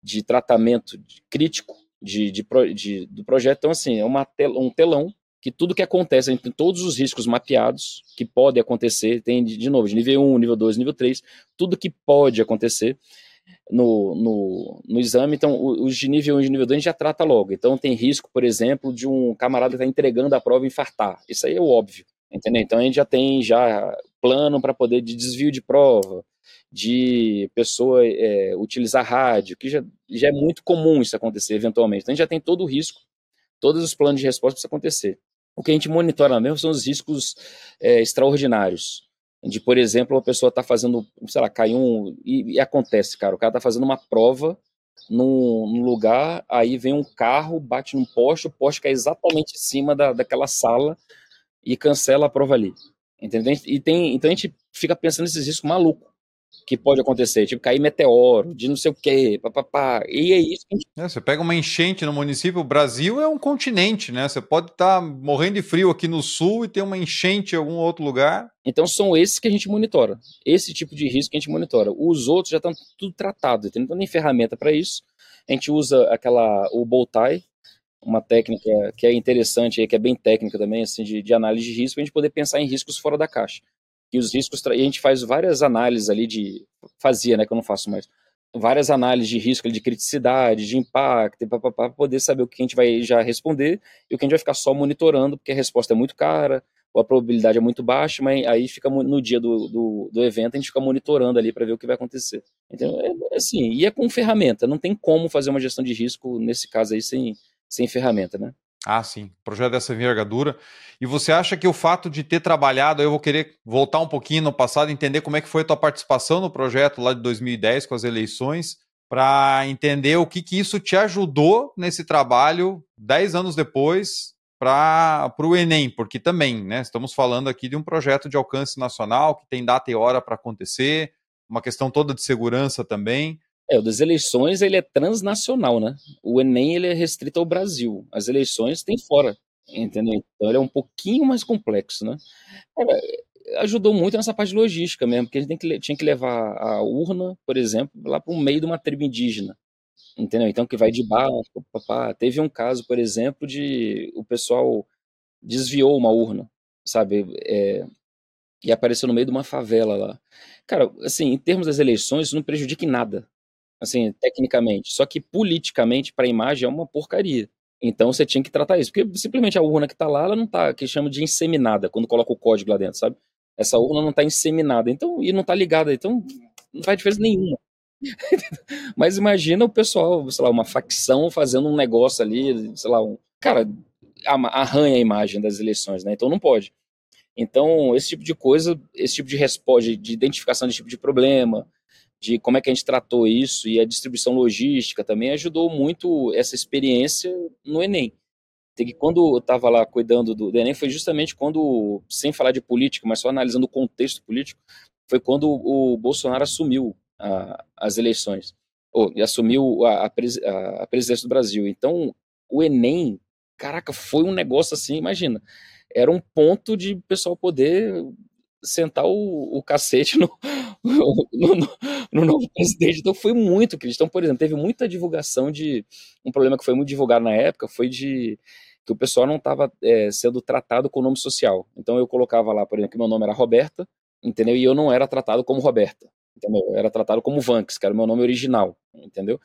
Speaker 1: de tratamento crítico de, de, de, do projeto. Então, assim, é uma tel, um telão que tudo que acontece, tem todos os riscos mapeados que podem acontecer, tem de, de novo, de nível 1, nível 2, nível 3, tudo que pode acontecer no, no, no exame, então os de nível 1 e de nível 2 a gente já trata logo. Então tem risco, por exemplo, de um camarada estar tá entregando a prova e infartar. Isso aí é o óbvio, entendeu? Então a gente já tem já plano para poder de desvio de prova, de pessoa é, utilizar rádio, que já, já é muito comum isso acontecer eventualmente. Então a gente já tem todo o risco, todos os planos de resposta para isso acontecer. O que a gente monitora mesmo são os riscos é, extraordinários de, por exemplo, a pessoa está fazendo, sei lá, cai um. E, e, acontece, cara, o cara está fazendo uma prova num, num, lugar, aí vem um carro, bate num poste, o poste cai exatamente em cima da, daquela sala e cancela a prova ali. Entendeu? E tem, então a gente fica pensando nesses riscos malucos. Que pode acontecer, tipo cair meteoro, de não sei o quê, papapá. E é isso que a gente...
Speaker 2: é, Você pega uma enchente no município, o Brasil é um continente, né? Você pode estar tá morrendo de frio aqui no sul e ter uma enchente em algum outro lugar.
Speaker 1: Então são esses que a gente monitora. Esse tipo de risco que a gente monitora. Os outros já estão tudo tratado, não tem ferramenta para isso. A gente usa aquela o bow tie, uma técnica que é interessante, que é bem técnica também, assim, de, de análise de risco, a gente poder pensar em riscos fora da caixa que os riscos. E a gente faz várias análises ali de. Fazia, né? Que eu não faço mais. Várias análises de risco, de criticidade, de impacto, para poder saber o que a gente vai já responder e o que a gente vai ficar só monitorando, porque a resposta é muito cara, ou a probabilidade é muito baixa, mas aí fica no dia do, do, do evento a gente fica monitorando ali para ver o que vai acontecer. Então, é, é assim, e é com ferramenta, não tem como fazer uma gestão de risco nesse caso aí sem, sem ferramenta, né?
Speaker 2: Ah, sim. Projeto dessa envergadura. E você acha que o fato de ter trabalhado, eu vou querer voltar um pouquinho no passado, entender como é que foi a tua participação no projeto lá de 2010 com as eleições, para entender o que, que isso te ajudou nesse trabalho dez anos depois para o Enem, porque também, né, estamos falando aqui de um projeto de alcance nacional que tem data e hora para acontecer, uma questão toda de segurança também.
Speaker 1: É, o das eleições ele é transnacional, né? O Enem ele é restrito ao Brasil. As eleições tem fora, entendeu? Então ele é um pouquinho mais complexo, né? Cara, ajudou muito nessa parte de logística mesmo, porque a gente que, tinha que levar a urna, por exemplo, lá para o meio de uma tribo indígena, entendeu? Então que vai de baixo, papá. Teve um caso, por exemplo, de o pessoal desviou uma urna, sabe? É, e apareceu no meio de uma favela lá. Cara, assim, em termos das eleições, isso não prejudica em nada assim, tecnicamente. Só que politicamente, para a imagem, é uma porcaria. Então você tinha que tratar isso. Porque simplesmente a urna que está lá, ela não está, que chama de inseminada, quando coloca o código lá dentro, sabe? Essa urna não está inseminada, então, e não está ligada, então não faz diferença nenhuma. Mas imagina o pessoal, sei lá, uma facção fazendo um negócio ali, sei lá, um. Cara, arranha a imagem das eleições, né? Então não pode. Então, esse tipo de coisa, esse tipo de resposta, de identificação desse tipo de problema, de como é que a gente tratou isso e a distribuição logística também ajudou muito essa experiência no Enem. Quando eu estava lá cuidando do, do, Enem foi justamente quando, sem falar de política, mas só analisando o contexto político, foi quando o Bolsonaro assumiu a, as eleições, ou assumiu a, a, a, presidência do Brasil. Então, o Enem, caraca, foi um negócio assim, imagina, era um ponto de pessoal poder sentar o, o cacete no, no, no, no, novo presidente. Então foi muito crítico. Então, por exemplo, teve muita divulgação de. Um problema que foi muito divulgado na época foi de que o pessoal não estava é, sendo tratado com nome social. Então eu colocava lá, por exemplo, que meu nome era Roberta, entendeu? E eu não era tratado como Roberta. Entendeu? Eu era tratado como Vanks, que era o meu nome original, entendeu?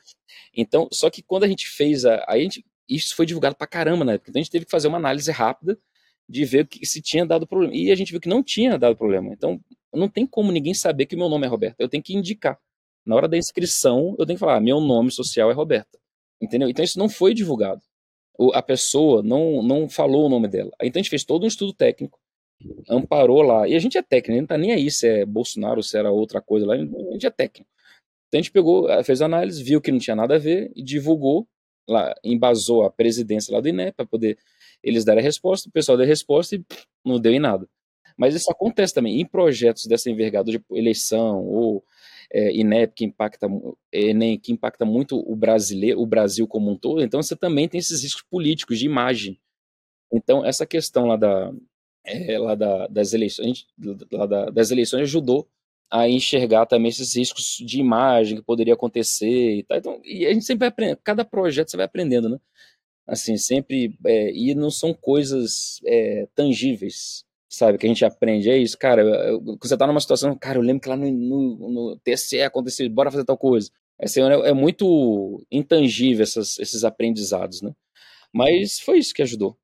Speaker 1: Então, só que quando a gente fez a. a gente, isso foi divulgado pra caramba na época. Então a gente teve que fazer uma análise rápida de ver que, se tinha dado problema. E a gente viu que não tinha dado problema. Então, não tem como ninguém saber que meu nome é Roberta. Eu tenho que indicar. Na hora da inscrição, eu tenho que falar: ah, meu nome social é Roberta. Entendeu? Então, isso não foi divulgado. A pessoa não, não falou o nome dela. Então, a gente fez todo um estudo técnico, amparou lá. E a gente é técnico, não tá nem aí se é Bolsonaro, se era outra coisa lá. A gente é técnico. Então, a gente pegou, fez análise, viu que não tinha nada a ver e divulgou lá, embasou a presidência lá do INE para poder eles deram a resposta, o pessoal deu a resposta e pff, não deu em nada. Mas isso acontece também em projetos dessa envergadura de eleição ou é, INEP que impacta ENEM que impacta muito o brasileiro, o Brasil como um todo. Então você também tem esses riscos políticos de imagem. Então essa questão lá da é, lá da, das eleições, lá da, das eleições ajudou a enxergar também esses riscos de imagem que poderia acontecer e tal. Então, e a gente sempre vai aprendendo, cada projeto você vai aprendendo, né? Assim, sempre, é, e não são coisas é, tangíveis, sabe, que a gente aprende, é isso, cara, quando você tá numa situação, cara, eu lembro que lá no, no, no TSE aconteceu, bora fazer tal coisa, assim, é, é muito intangível essas, esses aprendizados, né, mas foi isso que ajudou,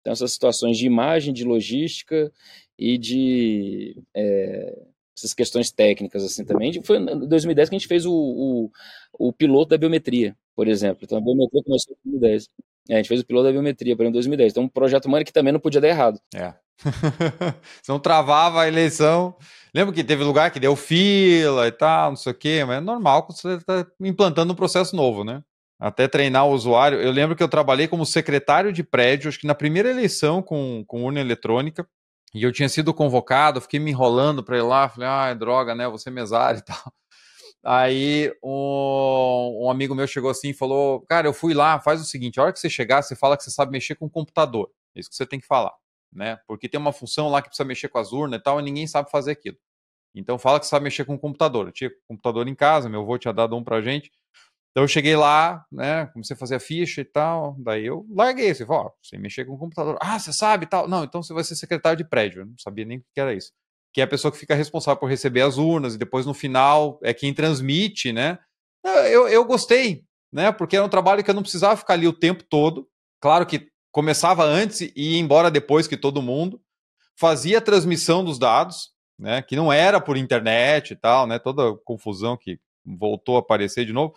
Speaker 1: então essas situações de imagem, de logística e de é, essas questões técnicas assim também. Foi em 2010 que a gente fez o, o, o, piloto da biometria, por exemplo. Então a biometria começou em 2010. É, a gente fez o piloto da biometria para em 2010. Então, um projeto humano que também não podia dar errado.
Speaker 2: É. não travava a eleição. Lembra que teve lugar que deu fila e tal, não sei o quê, mas é normal quando você está implantando um processo novo, né? Até treinar o usuário. Eu lembro que eu trabalhei como secretário de prédio, acho que na primeira eleição com, com urna eletrônica. E eu tinha sido convocado, fiquei me enrolando para ir lá, falei, ah, droga, né? Você mesário e tal. Aí um, um, amigo meu chegou assim e falou: Cara, eu fui lá, faz o seguinte: a hora que você chegar, você fala que você sabe mexer com o computador. É isso que você tem que falar, né? Porque tem uma função lá que precisa mexer com as urnas e tal, e ninguém sabe fazer aquilo. Então fala que sabe mexer com o computador. Eu tinha computador em casa, meu avô tinha dado um pra gente. Então eu cheguei lá, né? Comecei a fazer a ficha e tal. Daí eu larguei. Você falou, ó, você mexer com o computador. Ah, você sabe e tal. Não, então você vai ser secretário de prédio. Eu não sabia nem o que era isso que é a pessoa que fica responsável por receber as urnas e depois no final é quem transmite, né? Eu, eu gostei, né? Porque era um trabalho que eu não precisava ficar ali o tempo todo. Claro que começava antes e ia embora depois que todo mundo. Fazia a transmissão dos dados, né? Que não era por internet e tal, né? Toda confusão que voltou a aparecer de novo.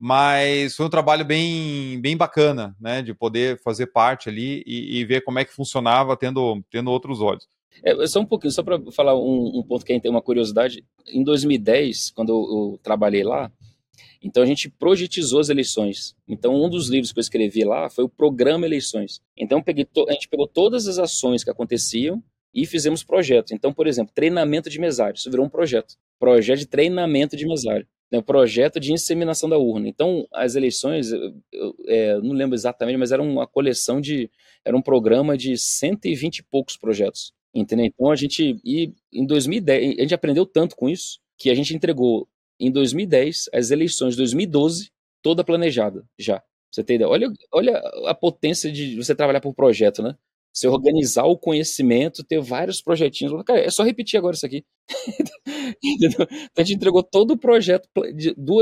Speaker 2: Mas foi um trabalho bem, bem bacana, né? De poder fazer parte ali e, e ver como é que funcionava tendo, tendo outros olhos.
Speaker 1: É, só um pouquinho, só para falar um, um, ponto que tem uma curiosidade. Em 2010, quando eu, eu, trabalhei lá, então a gente projetizou as eleições. Então um dos livros que eu escrevi lá foi o programa eleições. Então a gente pegou todas as ações que aconteciam e fizemos projetos. Então, por exemplo, treinamento de mesário, isso virou um projeto. Projeto de treinamento de mesário. Né, projeto de inseminação da urna. Então, as eleições, eu, eu é, não lembro exatamente, mas era uma coleção de. Era um programa de 120 e poucos projetos. Entendeu? Então a gente, e em 2010, a gente aprendeu tanto com isso que a gente entregou em 2010 as eleições de 2012 toda planejada já. Você tem ideia? Olha, olha a potência de você trabalhar por projeto, né? Você organizar o conhecimento, ter vários projetinhos. Cara, é só repetir agora isso aqui. então, a gente entregou todo o projeto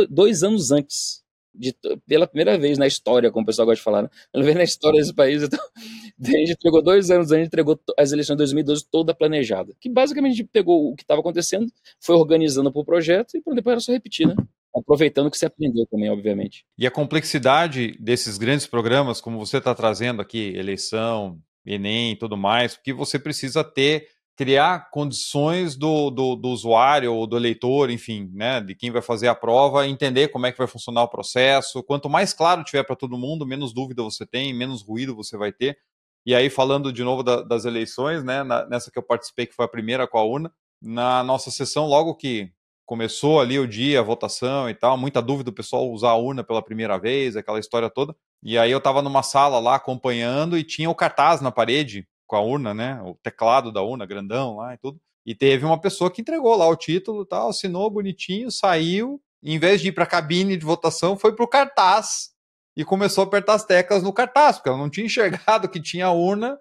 Speaker 1: dois anos antes de, pela primeira vez na história, como o pessoal gosta de falar, né? Pela vez na história desse país. Então, a gente entregou dois anos, a gente entregou as eleições de 2012 toda planejada. Que basicamente a gente pegou o que estava acontecendo, foi organizando para o projeto e depois era só repetir, né? Aproveitando o que você aprendeu também, obviamente.
Speaker 2: E a complexidade desses grandes programas, como você está trazendo aqui, eleição, Enem e tudo mais, porque você precisa ter criar condições do, do, do, usuário ou do eleitor, enfim, né, de quem vai fazer a prova, entender como é que vai funcionar o processo. Quanto mais claro tiver para todo mundo, menos dúvida você tem, menos ruído você vai ter. E aí, falando de novo da, das eleições, né, na, nessa que eu participei, que foi a primeira com a urna, na nossa sessão, logo que começou ali o dia, a votação e tal, muita dúvida do pessoal usar a urna pela primeira vez, aquela história toda. E aí eu estava numa sala lá acompanhando e tinha o cartaz na parede com a urna, né? O teclado da urna, grandão lá e tudo. E teve uma pessoa que entregou lá o título, tal, assinou bonitinho, saiu. em vez de ir para a cabine de votação, foi para o cartaz e começou a apertar as teclas no cartaz, porque ela não tinha enxergado que tinha urna,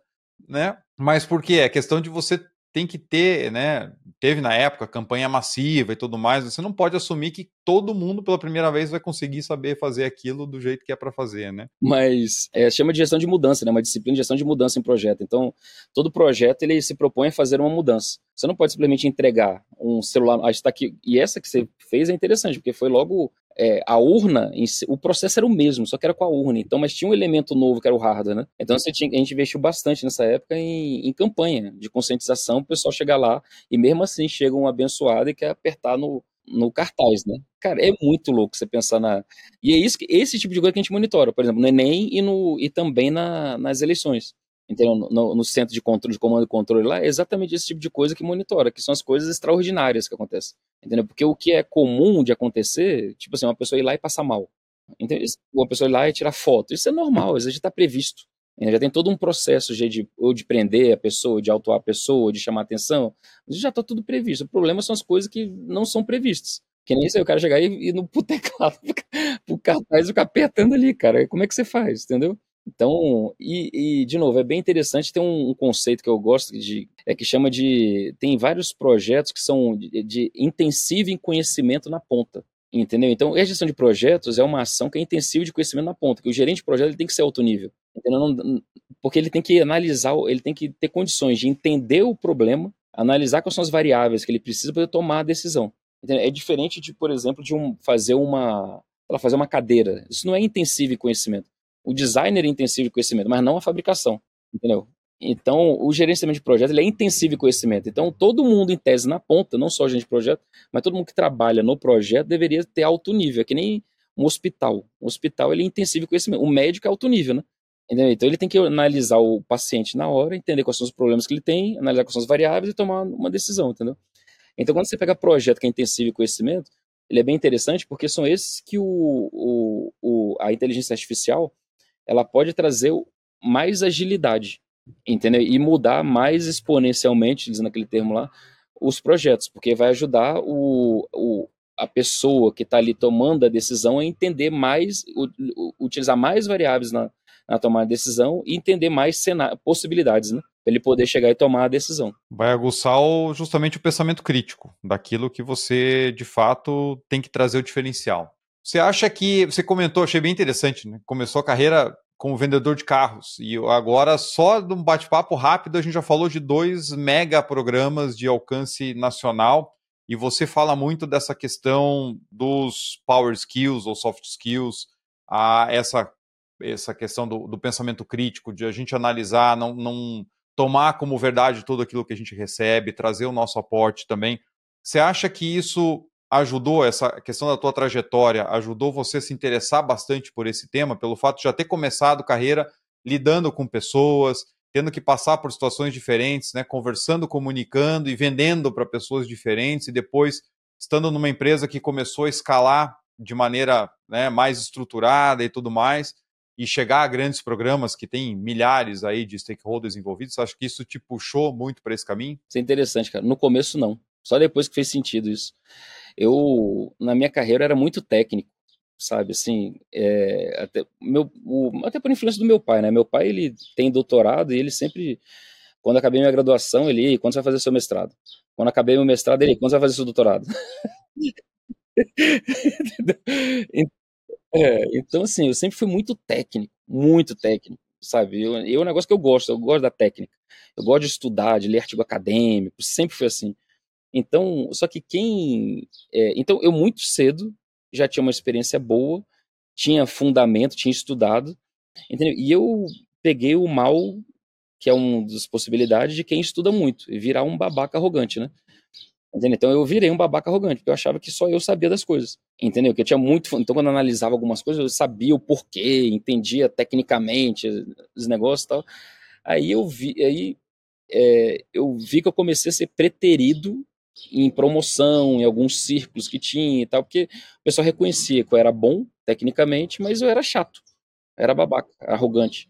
Speaker 2: né? Mas por quê? É questão de você tem que ter, né? Teve na época campanha massiva e tudo mais. Você não pode assumir que todo mundo pela primeira vez vai conseguir saber fazer aquilo do jeito que é para fazer, né?
Speaker 1: Mas é, chama de gestão de mudança, né? Uma disciplina de gestão de mudança em projeto. Então, todo projeto ele se propõe a fazer uma mudança. Você não pode simplesmente entregar um celular. Ah, está aqui. E essa que você fez é interessante, porque foi logo é, a urna, o processo era o mesmo, só que era com a urna. Então, mas tinha um elemento novo que era o hardware, né? Então tinha, a gente investiu bastante nessa época em, em campanha de conscientização, o pessoal chegar lá e mesmo assim chega um abençoado e quer apertar no, no cartaz, né? Cara, é muito louco você pensar na. E é isso que, esse tipo de coisa que a gente monitora, por exemplo, no Enem e, no, e também na, nas eleições. Entendeu? No, no, centro de controle, de comando e controle lá, é exatamente esse tipo de coisa que monitora, que são as coisas extraordinárias que acontecem. Entendeu? Porque o que é comum de acontecer, tipo assim, uma pessoa ir lá e passar mal. Entendeu? Uma pessoa ir lá e tirar foto. Isso é normal, isso já está previsto. Já tem todo um processo de, ou de prender a pessoa, de autuar a pessoa, de chamar atenção. Já está tudo previsto. O problema são as coisas que não são previstas. Que nem isso aí, o cara chegar e ir no teclado, pro cartaz e ficar apertando ali, cara. Como é que você faz, entendeu? Então, e, e, de novo, é bem interessante, tem um, um, conceito que eu gosto de, é que chama de, tem vários projetos que são de, de intensivo em conhecimento na ponta, entendeu? Então, a gestão de projetos é uma ação que é intensiva de conhecimento na ponta, que o gerente de projeto ele tem que ser alto nível, entendeu? porque ele tem que analisar, ele tem que ter condições de entender o problema, analisar quais são as variáveis que ele precisa para tomar a decisão. Entendeu? É diferente de, por exemplo, de um, fazer uma, fazer uma cadeira. Isso não é intensivo em conhecimento o designer é intensivo de conhecimento, mas não a fabricação, entendeu? Então, o gerenciamento de projeto é intensivo em conhecimento. Então, todo mundo, em tese, na ponta, não só gente de projeto, mas todo mundo que trabalha no projeto deveria ter alto nível. É que nem um hospital. Um hospital ele é intensivo em conhecimento. O médico é alto nível, né? Entendeu? Então ele tem que analisar o paciente na hora, entender quais são os problemas que ele tem, analisar quais são as variáveis e tomar uma decisão, entendeu? Então quando você pega projeto que é intensivo em conhecimento, ele é bem interessante porque são esses que o, o, o a inteligência artificial ela pode trazer mais agilidade, entendeu? E mudar mais exponencialmente, dizendo aquele termo lá, os projetos, porque vai ajudar o, o, a pessoa que está ali tomando a decisão a entender mais, utilizar mais variáveis na, na tomada de decisão e entender mais possibilidades, né? Para ele poder chegar e tomar a decisão.
Speaker 2: Vai aguçar o, justamente o pensamento crítico daquilo que você, de fato, tem que trazer o diferencial. Você acha que, você comentou, achei bem interessante, né? Começou a carreira como vendedor de carros. E agora, só de um bate-papo rápido, a gente já falou de dois mega programas de alcance nacional. E você fala muito dessa questão dos power skills ou soft skills, a essa, essa questão do, do pensamento crítico, de a gente analisar, não, não tomar como verdade tudo aquilo que a gente recebe, trazer o nosso aporte também. Você acha que isso ajudou essa questão da tua trajetória, ajudou você a se interessar bastante por esse tema, pelo fato de já ter começado carreira lidando com pessoas, tendo que passar por situações diferentes, né, conversando, comunicando e vendendo para pessoas diferentes e depois estando numa empresa que começou a escalar de maneira né, mais estruturada e tudo mais e chegar a grandes programas que tem milhares aí de stakeholders envolvidos, acho que isso te puxou muito para esse caminho?
Speaker 1: Isso é interessante, cara. No começo não, só depois que fez sentido isso eu, na minha carreira, era muito técnico, sabe, assim, é, até, meu, o, até por influência do meu pai, né, meu pai, ele tem doutorado e ele sempre, quando acabei minha graduação, ele, quando você vai fazer seu mestrado? Quando acabei meu mestrado, ele, quando você vai fazer seu doutorado? é, então, assim, eu sempre fui muito técnico, muito técnico, sabe, eu, é um negócio que eu gosto, eu gosto da técnica, eu gosto de estudar, de ler artigo acadêmico, sempre foi assim, então, só que quem. É, então, eu muito cedo já tinha uma experiência boa, tinha fundamento, tinha estudado, entendeu? E eu peguei o mal, que é uma das possibilidades de quem estuda muito, e virar um babaca arrogante, né? Entendeu? Então eu virei um babaca arrogante, porque eu achava que só eu sabia das coisas. Entendeu? Que eu tinha muito. Então, quando eu analisava algumas coisas, eu sabia o porquê, entendia tecnicamente os negócios e tal. Aí eu vi, aí, é, eu vi que eu comecei a ser preterido em promoção, em alguns círculos que tinha e tal, porque o pessoal reconhecia que eu era bom tecnicamente, mas eu era chato, era babaca, arrogante,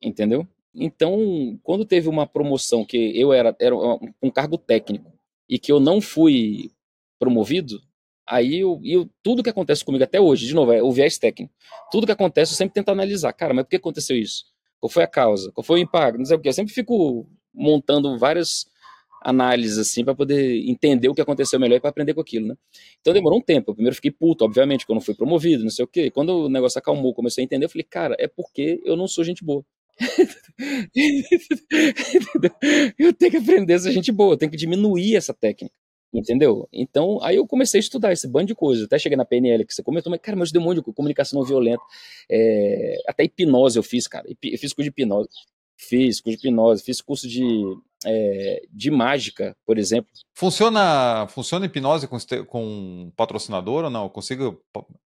Speaker 1: entendeu? Então, quando teve uma promoção que eu era, era um cargo técnico e que eu não fui promovido, aí eu, eu, tudo que acontece comigo até hoje, de novo, é o viés técnico. Tudo que acontece eu sempre tento analisar. Cara, mas por que aconteceu isso? Qual foi a causa? Qual foi o impacto? Não sei o que. Eu sempre fico montando várias análise, assim, para poder entender o que aconteceu melhor e para aprender com aquilo, né? Então demorou um tempo. Eu primeiro fiquei puto, obviamente, quando fui promovido, não sei o quê. Quando o negócio acalmou, comecei a entender, eu falei, cara, é porque eu não sou gente boa. eu tenho que aprender a ser gente boa, eu tenho que diminuir essa técnica. Entendeu? Então, aí eu comecei a estudar esse bando de coisas. Até cheguei na PNL que você comentou, mas, cara, mas eu de comunicação não violenta. É, até hipnose eu fiz, cara. Eu fiz curso de hipnose. Fiz curso de hipnose, fiz curso de é, de mágica, por exemplo.
Speaker 2: Funciona, funciona hipnose com, com patrocinador ou não? Eu consigo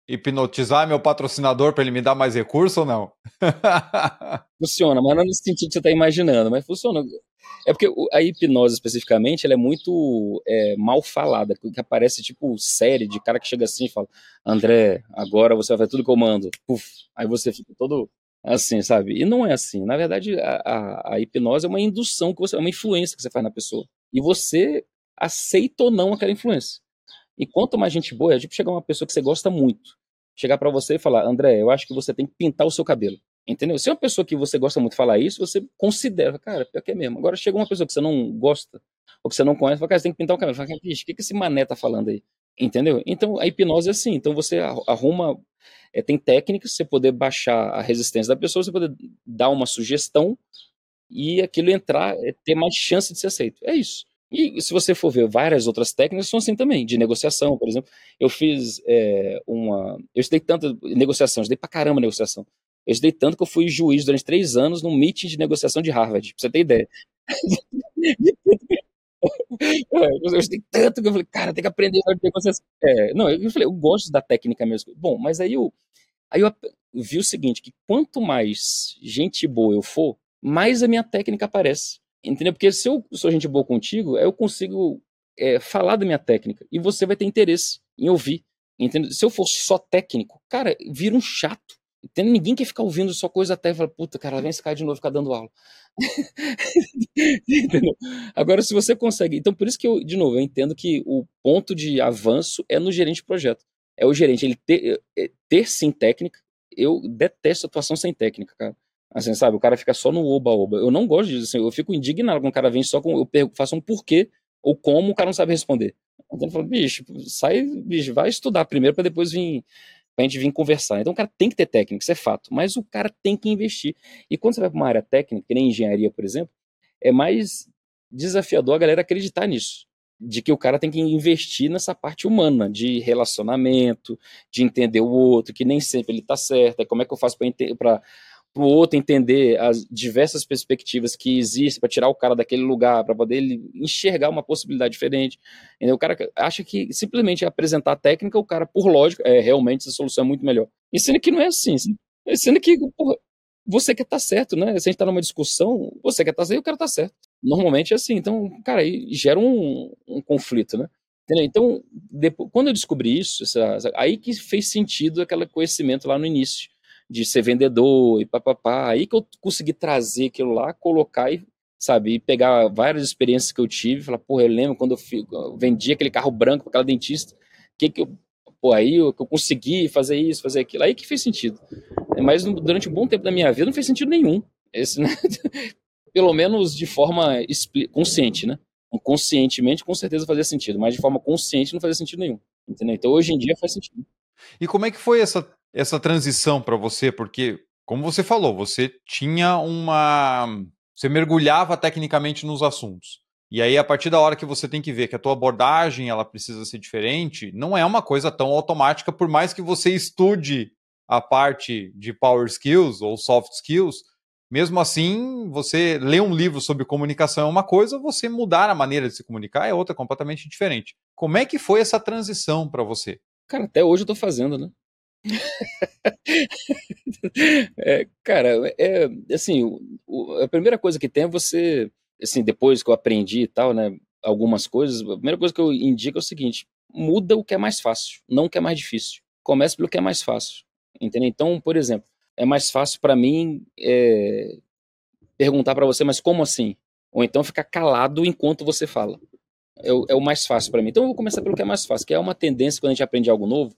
Speaker 2: hipnotizar meu patrocinador para ele me dar mais recurso ou não?
Speaker 1: funciona, mas não é nesse sentido que você está imaginando, mas funciona. É porque a hipnose especificamente ela é muito é, mal falada, que aparece tipo série de cara que chega assim e fala: André, agora você vai fazer tudo que eu mando. Puf, aí você fica todo assim, sabe? E não é assim. Na verdade, a, a, a, hipnose é uma indução, que você, é uma influência que você faz na pessoa. E você aceita ou não aquela influência. E quanto mais gente boa, é tipo chegar uma pessoa que você gosta muito, chegar para você e falar, André, eu acho que você tem que pintar o seu cabelo. Entendeu? Se é uma pessoa que você gosta muito de falar isso, você considera, cara, pior que é mesmo. Agora chega uma pessoa que você não gosta, ou que você não conhece, fala, cara, você tem que pintar o cabelo. Fala, o que, que esse mané tá falando aí? Entendeu? Então a hipnose é assim. Então você arruma é, tem técnicas, você poder baixar a resistência da pessoa, você poder dar uma sugestão e aquilo entrar, é, ter mais chance de ser aceito. É isso. E se você for ver várias outras técnicas, são assim também, de negociação, por exemplo. Eu fiz é, uma. Eu estudei tanto negociação, eu estudei pra caramba negociação. Eu estudei tanto que eu fui juiz durante três anos num meeting de negociação de Harvard, pra você ter ideia. É, eu gostei tanto que eu falei, cara, tem que aprender a negociação. É, não, eu falei, eu gosto da técnica mesmo. Bom, mas aí eu, aí eu vi o seguinte, que quanto mais gente boa eu for, mais a minha técnica aparece. Entendeu? Porque se eu sou gente boa contigo, eu consigo é, falar da minha técnica e você vai ter interesse em ouvir. Entendeu? Se eu for só técnico, cara, vira um chato. Entendeu? Ninguém quer ficar ouvindo só coisa até e fala, puta, cara, vem esse cara de novo ficar dando aula. Entendeu? Agora, se você consegue. Então, por isso que eu, de novo, eu entendo que o ponto de avanço é no gerente de projeto. É o gerente, ele ter, é, ter sim técnica. Eu detesto atuação sem técnica, cara. Assim, sabe? O cara fica só no oba-oba. Eu não gosto disso. Assim, eu fico indignado quando o cara vem só com. Eu faço um porquê ou como o cara não sabe responder. Então eu falo, bicho, sai, bicho, vai estudar primeiro para depois vir pra gente vir conversar. Então o cara tem que ter técnica, isso é fato, mas o cara tem que investir. E quando você vai para uma área técnica, que nem engenharia, por exemplo, é mais desafiador a galera acreditar nisso. De que o cara tem que investir nessa parte humana, de relacionamento, de entender o outro, que nem sempre ele tá certo. É como é que eu faço para para o outro entender as diversas perspectivas que existem para tirar o cara daquele lugar, para poder ele enxergar uma possibilidade diferente. Entendeu? O cara acha que simplesmente apresentar a técnica, o cara, por lógica, é realmente essa solução é muito melhor. E sendo que não é assim. Sendo que porra, você quer estar tá certo, né? Se a gente está numa discussão, você quer estar tá certo e o cara está certo. Normalmente é assim. Então, cara, aí gera um, um conflito, né? Entendeu? Então, depois, quando eu descobri isso, essa, aí que fez sentido aquele conhecimento lá no início de ser vendedor e papapá. Aí que eu consegui trazer aquilo lá, colocar e, sabe, e pegar várias experiências que eu tive, falar, porra, eu lembro quando eu, fui, eu vendi aquele carro branco para aquela dentista, que que eu, pô, aí eu, eu consegui fazer isso, fazer aquilo, aí que fez sentido. Mas durante um bom tempo da minha vida não fez sentido nenhum. Esse, né? Pelo menos de forma consciente, né? Conscientemente, com certeza fazia sentido, mas de forma consciente não fazia sentido nenhum. Entendeu? Então hoje em dia faz sentido.
Speaker 2: E como é que foi essa essa transição para você? Porque, como você falou, você tinha uma. Você mergulhava tecnicamente nos assuntos. E aí, a partir da hora que você tem que ver que a tua abordagem ela precisa ser diferente, não é uma coisa tão automática, por mais que você estude a parte de power skills ou soft skills, mesmo assim, você ler um livro sobre comunicação é uma coisa, você mudar a maneira de se comunicar é outra completamente diferente. Como é que foi essa transição para você?
Speaker 1: Cara, até hoje eu tô fazendo, né? É, cara, é assim, o, a primeira coisa que tem é você, assim, depois que eu aprendi e tal, né, algumas coisas, a primeira coisa que eu indico é o seguinte: muda o que é mais fácil, não o que é mais difícil. Comece pelo que é mais fácil, entendeu? Então, por exemplo, é mais fácil para mim é, perguntar para você, mas como assim? Ou então ficar calado enquanto você fala. É o, é o mais fácil para mim. Então eu vou começar pelo que é mais fácil, que é uma tendência quando a gente aprende algo novo,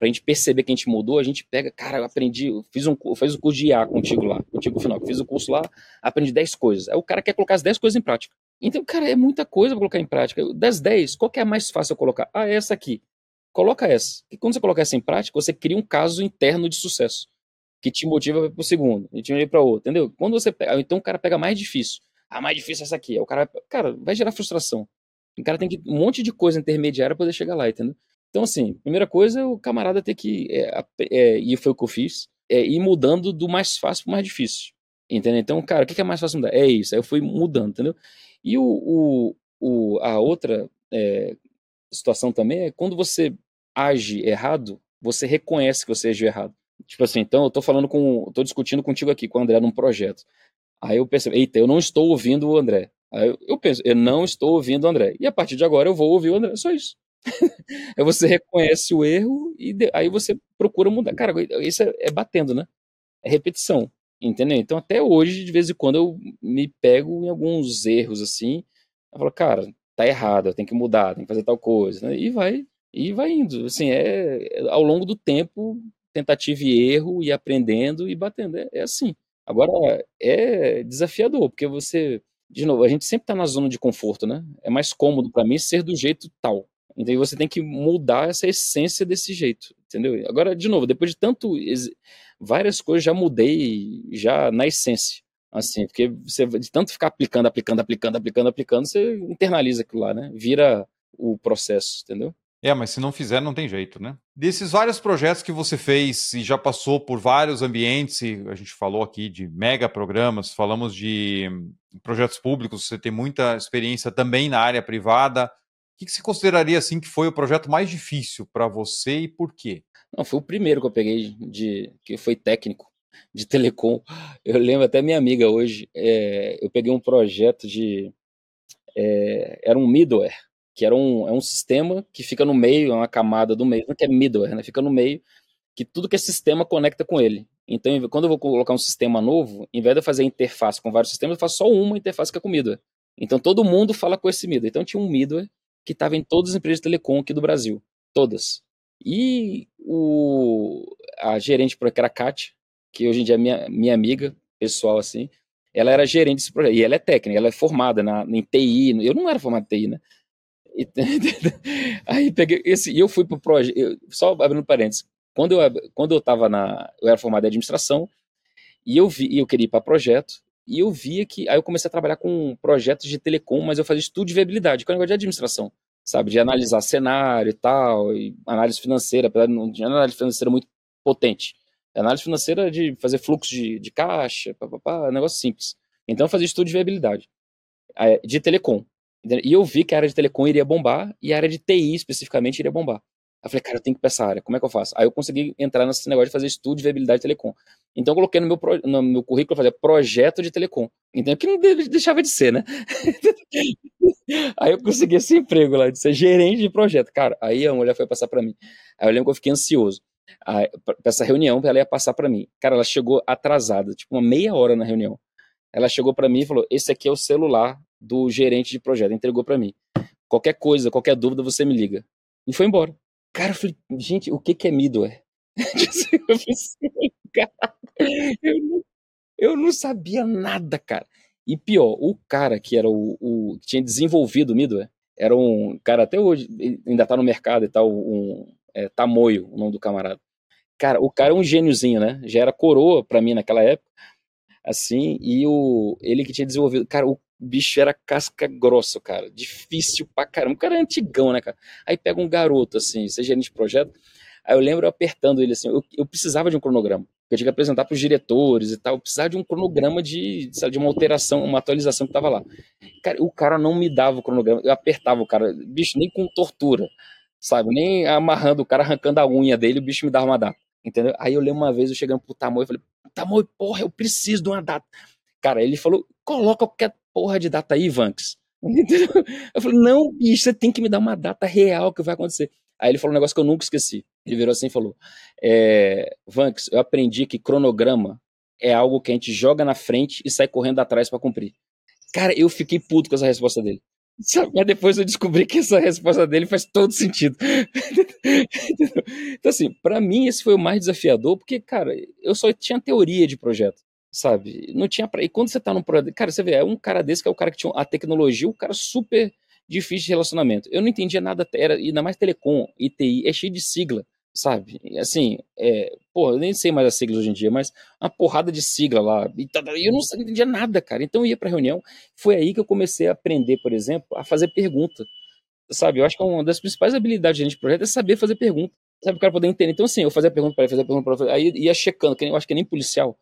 Speaker 1: pra gente perceber que a gente mudou, a gente pega, cara, eu aprendi, eu fiz um, eu o curso de IA contigo lá, contigo final, fiz o curso lá, aprendi 10 coisas. Aí o cara quer colocar as 10 coisas em prática. Então, cara, é muita coisa pra colocar em prática. Das 10, qual que é a mais fácil eu colocar? Ah, essa aqui. Coloca essa. E quando você coloca essa em prática, você cria um caso interno de sucesso que te motiva para o segundo, e te motiva para outro, entendeu? Quando você pega, então o cara pega mais difícil. Ah, mais difícil é essa aqui. O cara, cara, vai gerar frustração. O cara tem que um monte de coisa intermediária para poder chegar lá, entendeu? Então, assim, primeira coisa, o camarada ter que, é, é, e foi o que eu fiz, é, ir mudando do mais fácil para o mais difícil. Entendeu? Então, cara, o que é mais fácil mudar? É isso. Aí eu fui mudando, entendeu? E o, o, o a outra é, situação também é quando você age errado, você reconhece que você agiu errado. Tipo assim, então eu tô falando com, tô discutindo contigo aqui, com o André num projeto. Aí eu percebo, eita, eu não estou ouvindo o André. Aí eu, eu penso, eu não estou ouvindo o André. E a partir de agora eu vou ouvir o André. Só isso. aí você reconhece o erro e de, aí você procura mudar. Cara, isso é, é, batendo, né? É repetição, entendeu? Então até hoje, de vez em quando, eu me pego em alguns erros assim. Eu falo, cara, tá errado, eu tenho que mudar, tenho que fazer tal coisa, né? E vai, e vai indo. Assim, é, é ao longo do tempo, tentativa e erro, e aprendendo e batendo. É, é assim. Agora, é desafiador, porque você de novo, a gente sempre está na zona de conforto, né? É mais cômodo para mim ser do jeito tal. Então você tem que mudar essa essência desse jeito, entendeu? Agora, de novo, depois de tanto várias coisas já mudei já na essência, assim, porque você de tanto ficar aplicando, aplicando, aplicando, aplicando, aplicando, você internaliza aquilo lá, né? Vira o processo, entendeu?
Speaker 2: É, mas se não fizer, não tem jeito, né? Desses vários projetos que você fez e já passou por vários ambientes, a gente falou aqui de mega programas, falamos de projetos públicos, você tem muita experiência também na área privada que, que você consideraria assim que foi o projeto mais difícil para você e por quê?
Speaker 1: Não, foi o primeiro que eu peguei de que foi técnico de telecom. Eu lembro até minha amiga hoje, é, eu peguei um projeto de é, era um middleware, que era um, é um sistema que fica no meio, é uma camada do meio, que é middleware, né? Fica no meio, que tudo que é sistema conecta com ele. Então, quando eu vou colocar um sistema novo, em vez de eu fazer interface com vários sistemas, eu faço só uma interface que é com middleware. Então, todo mundo fala com esse middleware. Então, tinha um middleware que estava em todas as empresas de telecom aqui do Brasil. Todas. E o, a gerente, que era a Kátia, que hoje em dia é minha, minha amiga pessoal, assim, ela era gerente desse projeto. E ela é técnica, ela é formada na, em TI. Eu não era formado em TI, né? E, aí peguei esse, e eu fui pro projeto, só abrindo parênteses, quando eu, quando eu tava na, eu era formado em administração, e eu vi, eu queria ir para projeto, e eu via que, aí eu comecei a trabalhar com projetos de telecom, mas eu fazia estudo de viabilidade, que é um negócio de administração, sabe, de analisar cenário e tal, e análise financeira, apesar de não de análise financeira muito potente, análise financeira de fazer fluxo de, de caixa, negócio simples. Então eu fazia estudo de viabilidade, de telecom. E eu vi que a área de telecom iria bombar e a área de TI especificamente iria bombar. Aí eu falei, cara, eu tenho que ir pra essa área, como é que eu faço? Aí eu consegui entrar nesse negócio de fazer estudo de viabilidade de telecom. Então eu coloquei no meu, no meu currículo fazer projeto de telecom. Então, que não deixava de ser, né? aí eu consegui esse emprego lá, de ser gerente de projeto. Cara, aí a mulher foi passar para mim. Aí eu lembro que eu fiquei ansioso. Pra essa reunião, ela ia passar para mim. Cara, ela chegou atrasada, tipo uma meia hora na reunião. Ela chegou para mim e falou: Esse aqui é o celular do gerente de projeto. Entregou para mim. Qualquer coisa, qualquer dúvida, você me liga. E foi embora. Cara, eu falei, gente, o que, que é middleware? eu, não, eu não sabia nada, cara. E pior, o cara que era o, o que tinha desenvolvido o middleware era um cara até hoje ainda tá no mercado e tal, um é, Tamoio, o nome do camarada. Cara, o cara é um gêniozinho, né? Já era coroa para mim naquela época, assim, e o ele que tinha desenvolvido, cara, o bicho era casca grossa, cara. Difícil pra caramba. O cara é antigão, né, cara? Aí pega um garoto, assim, ser gerente de projeto. Aí eu lembro eu apertando ele assim, eu, eu precisava de um cronograma. Eu tinha que apresentar para os diretores e tal. Eu precisava de um cronograma de, sabe, de uma alteração, uma atualização que tava lá. Cara, o cara não me dava o cronograma. Eu apertava o cara, bicho, nem com tortura, sabe? Nem amarrando o cara, arrancando a unha dele, o bicho me dava uma data. Entendeu? Aí eu lembro uma vez, eu chegando pro Tamoio e falei, Tamoio, porra, eu preciso de uma data. Cara, ele falou, coloca qualquer porra de data aí, Vanks. Eu falei, não, bicho, você tem que me dar uma data real que vai acontecer. Aí ele falou um negócio que eu nunca esqueci. Ele virou assim e falou: é, Vanks, eu aprendi que cronograma é algo que a gente joga na frente e sai correndo atrás para cumprir. Cara, eu fiquei puto com essa resposta dele. Mas depois eu descobri que essa resposta dele faz todo sentido. então, assim, para mim esse foi o mais desafiador, porque, cara, eu só tinha teoria de projeto sabe? Não tinha pra... E quando você tá num projeto. Cara, você vê, é um cara desse que é o cara que tinha a tecnologia, o cara super difícil de relacionamento. Eu não entendia nada, era ainda mais telecom, ITI, é cheio de sigla, sabe? Assim, é, pô, eu nem sei mais as siglas hoje em dia, mas uma porrada de sigla lá. E eu não entendia nada, cara. Então eu ia pra reunião. Foi aí que eu comecei a aprender, por exemplo, a fazer pergunta. Sabe? Eu acho que uma das principais habilidades de gente de projeto é saber fazer pergunta. Sabe, o cara poder entender. Então, assim, eu fazia pergunta para ele, fazia pergunta para ele, aí ia checando, que eu acho que nem policial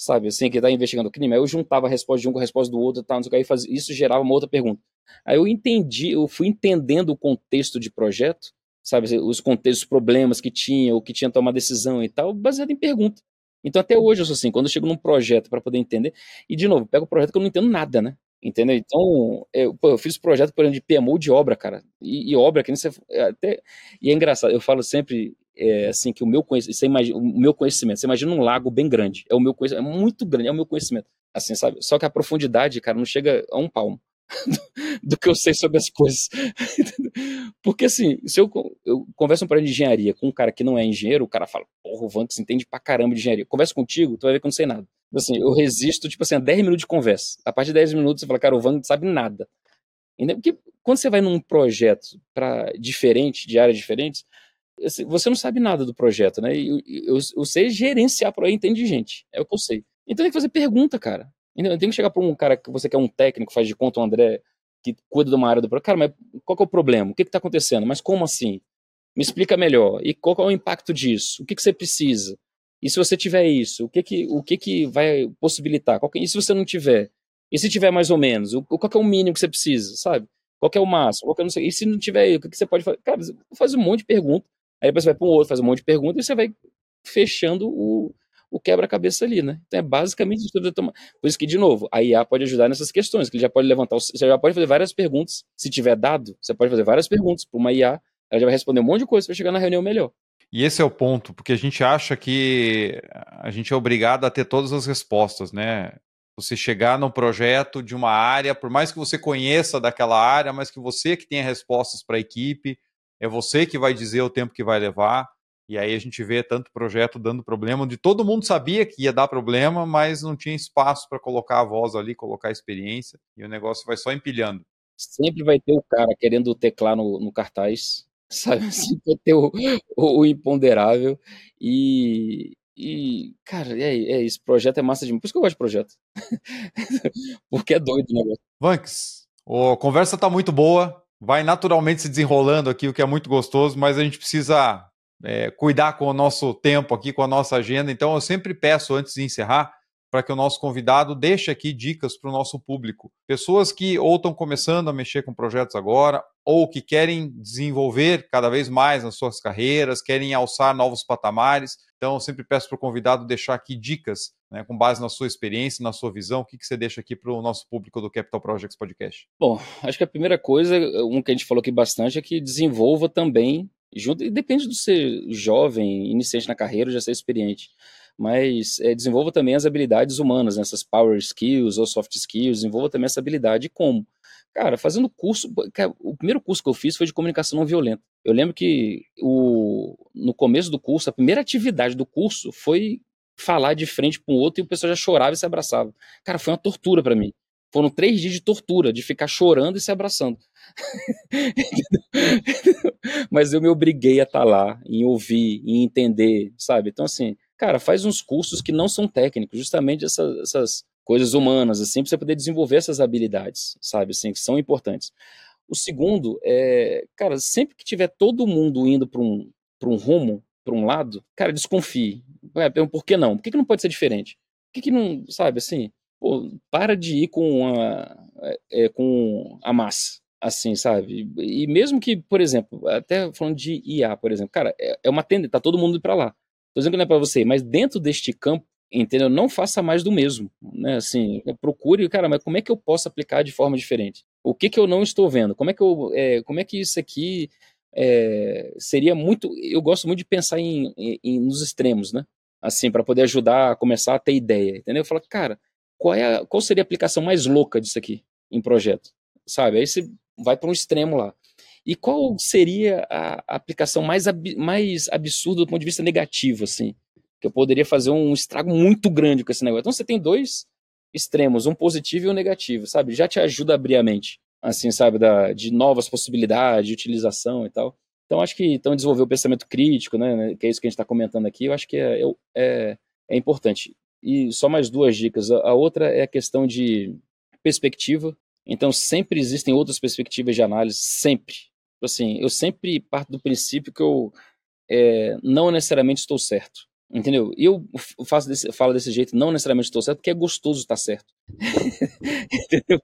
Speaker 1: sabe, assim, que está investigando o crime. Aí eu juntava a resposta de um com a resposta do outro, tal, não sei o que, aí faz, isso gerava uma outra pergunta. Aí eu entendi, eu fui entendendo o contexto de projeto, sabe, assim, os contextos, os problemas que tinha, o que tinha tomar decisão e tal, baseado em pergunta. Então até hoje eu sou assim, quando eu chego num projeto para poder entender, e de novo, pego o projeto que eu não entendo nada, né? Entendeu? Então, eu, pô, eu fiz projeto, por exemplo, de PMO de obra, cara. E, e obra, que nem você. É, até, e é engraçado, eu falo sempre, é, assim, que o meu, conhecimento, imagina, o meu conhecimento, você imagina um lago bem grande, é o meu conhecimento, é muito grande, é o meu conhecimento, assim, sabe? Só que a profundidade, cara, não chega a um palmo do, que eu sei sobre as coisas. Porque, assim, se eu, eu converso um pouco de engenharia com um cara que não é engenheiro, o cara fala, porra, o Vanks entende pra caramba de engenharia. Converso contigo, tu vai ver que eu não sei nada. Assim, eu resisto, tipo assim, a 10 minutos de conversa. A partir de 10 minutos você fala, cara, o Vanks sabe nada. Porque quando você vai num projeto para diferente, de áreas diferentes, você não sabe nada do projeto, né? Eu, eu, eu sei gerenciar entende de gente. É o que eu sei. Então tem que fazer pergunta, cara. Eu tenho que chegar para um cara que você quer um técnico, faz de conta o André, que cuida de uma área do projeto. Cara, mas qual é o problema? O que está acontecendo? Mas como assim? Me explica melhor. E qual é o impacto disso? O que, que você precisa? E se você tiver isso, o que que, o que, que vai possibilitar? Que, e se você não tiver? E se tiver mais ou menos? O, qual é o mínimo que você precisa, sabe? Qual é o máximo? Qual é, não sei, e se não tiver, o que, que você pode fazer? Cara, faz um monte de pergunta Aí depois você vai para um outro, faz um monte de perguntas e você vai fechando o, o quebra-cabeça ali, né? Então é basicamente isso. Por isso que, de novo, a IA pode ajudar nessas questões, que ele já pode levantar, você já pode fazer várias perguntas. Se tiver dado, você pode fazer várias perguntas para uma IA, ela já vai responder um monte de coisa para chegar na reunião melhor.
Speaker 2: E esse é o ponto, porque a gente acha que a gente é obrigado a ter todas as respostas, né? Você chegar num projeto de uma área, por mais que você conheça daquela área, mas que você que tenha respostas para a equipe, é você que vai dizer o tempo que vai levar. E aí a gente vê tanto projeto dando problema, onde todo mundo sabia que ia dar problema, mas não tinha espaço para colocar a voz ali, colocar a experiência, e o negócio vai só empilhando.
Speaker 1: Sempre vai ter o cara querendo teclar no, no cartaz, sabe? Sempre vai ter o, o, o imponderável. E, e, cara, é, é isso. Projeto é massa demais. Por isso que eu gosto de projeto. Porque é doido o negócio.
Speaker 2: Vanks, a conversa tá muito boa. Vai naturalmente se desenrolando aqui, o que é muito gostoso, mas a gente precisa é, cuidar com o nosso tempo aqui, com a nossa agenda. Então, eu sempre peço, antes de encerrar, para que o nosso convidado deixe aqui dicas para o nosso público. Pessoas que ou estão começando a mexer com projetos agora, ou que querem desenvolver cada vez mais nas suas carreiras, querem alçar novos patamares. Então, eu sempre peço para o convidado deixar aqui dicas, né, com base na sua experiência, na sua visão. O que, que você deixa aqui para o nosso público do Capital Projects Podcast?
Speaker 1: Bom, acho que a primeira coisa, um que a gente falou aqui bastante, é que desenvolva também, junto, e depende de ser jovem, iniciante na carreira ou já ser experiente mas é, desenvolva também as habilidades humanas, né, essas power skills ou soft skills, desenvolva também essa habilidade como? Cara, fazendo curso, o primeiro curso que eu fiz foi de comunicação não violenta. Eu lembro que o, no começo do curso, a primeira atividade do curso foi falar de frente para um outro e o pessoal já chorava e se abraçava. Cara, foi uma tortura para mim. Foram três dias de tortura, de ficar chorando e se abraçando. Mas eu me obriguei a estar tá lá, em ouvir, em entender, sabe? Então, assim, cara, faz uns cursos que não são técnicos, justamente essas, essas coisas humanas, assim, para você poder desenvolver essas habilidades, sabe, assim, que são importantes. O segundo é, cara, sempre que tiver todo mundo indo para um, um rumo, para um lado, cara, desconfie. É, por que não? Por que, que não pode ser diferente? Por que, que não, sabe, assim, pô, para de ir com a, é, com a massa, assim, sabe? E mesmo que, por exemplo, até falando de IA, por exemplo, cara, é, é uma tendência, tá todo mundo indo para lá. Tô dizendo que não é para você, mas dentro deste campo, entendeu? Não faça mais do mesmo, né? Assim, procure, cara, mas como é que eu posso aplicar de forma diferente? O que que eu não estou vendo? Como é que eu, é, como é que isso aqui é, seria muito? Eu gosto muito de pensar em, em nos extremos, né? Assim, para poder ajudar a começar a ter ideia, entendeu? Eu falo, cara, qual é a, qual seria a aplicação mais louca disso aqui em projeto, sabe? Aí você vai para um extremo lá. E qual seria a aplicação mais, ab mais absurda do ponto de vista negativo, assim? Que eu poderia fazer um estrago muito grande com esse negócio. Então você tem dois extremos, um positivo e um negativo, sabe? Já te ajuda a abrir a mente, assim, sabe? Da, de novas possibilidades de utilização e tal. Então acho que então desenvolver o pensamento crítico, né? Que é isso que a gente está comentando aqui, eu acho que é, é, é importante. E só mais duas dicas. A outra é a questão de perspectiva. Então sempre existem outras perspectivas de análise, sempre Tipo assim, eu sempre parto do princípio que eu é, não necessariamente estou certo. Entendeu? E eu faço desse, falo desse jeito, não necessariamente estou certo, porque é gostoso estar certo. entendeu?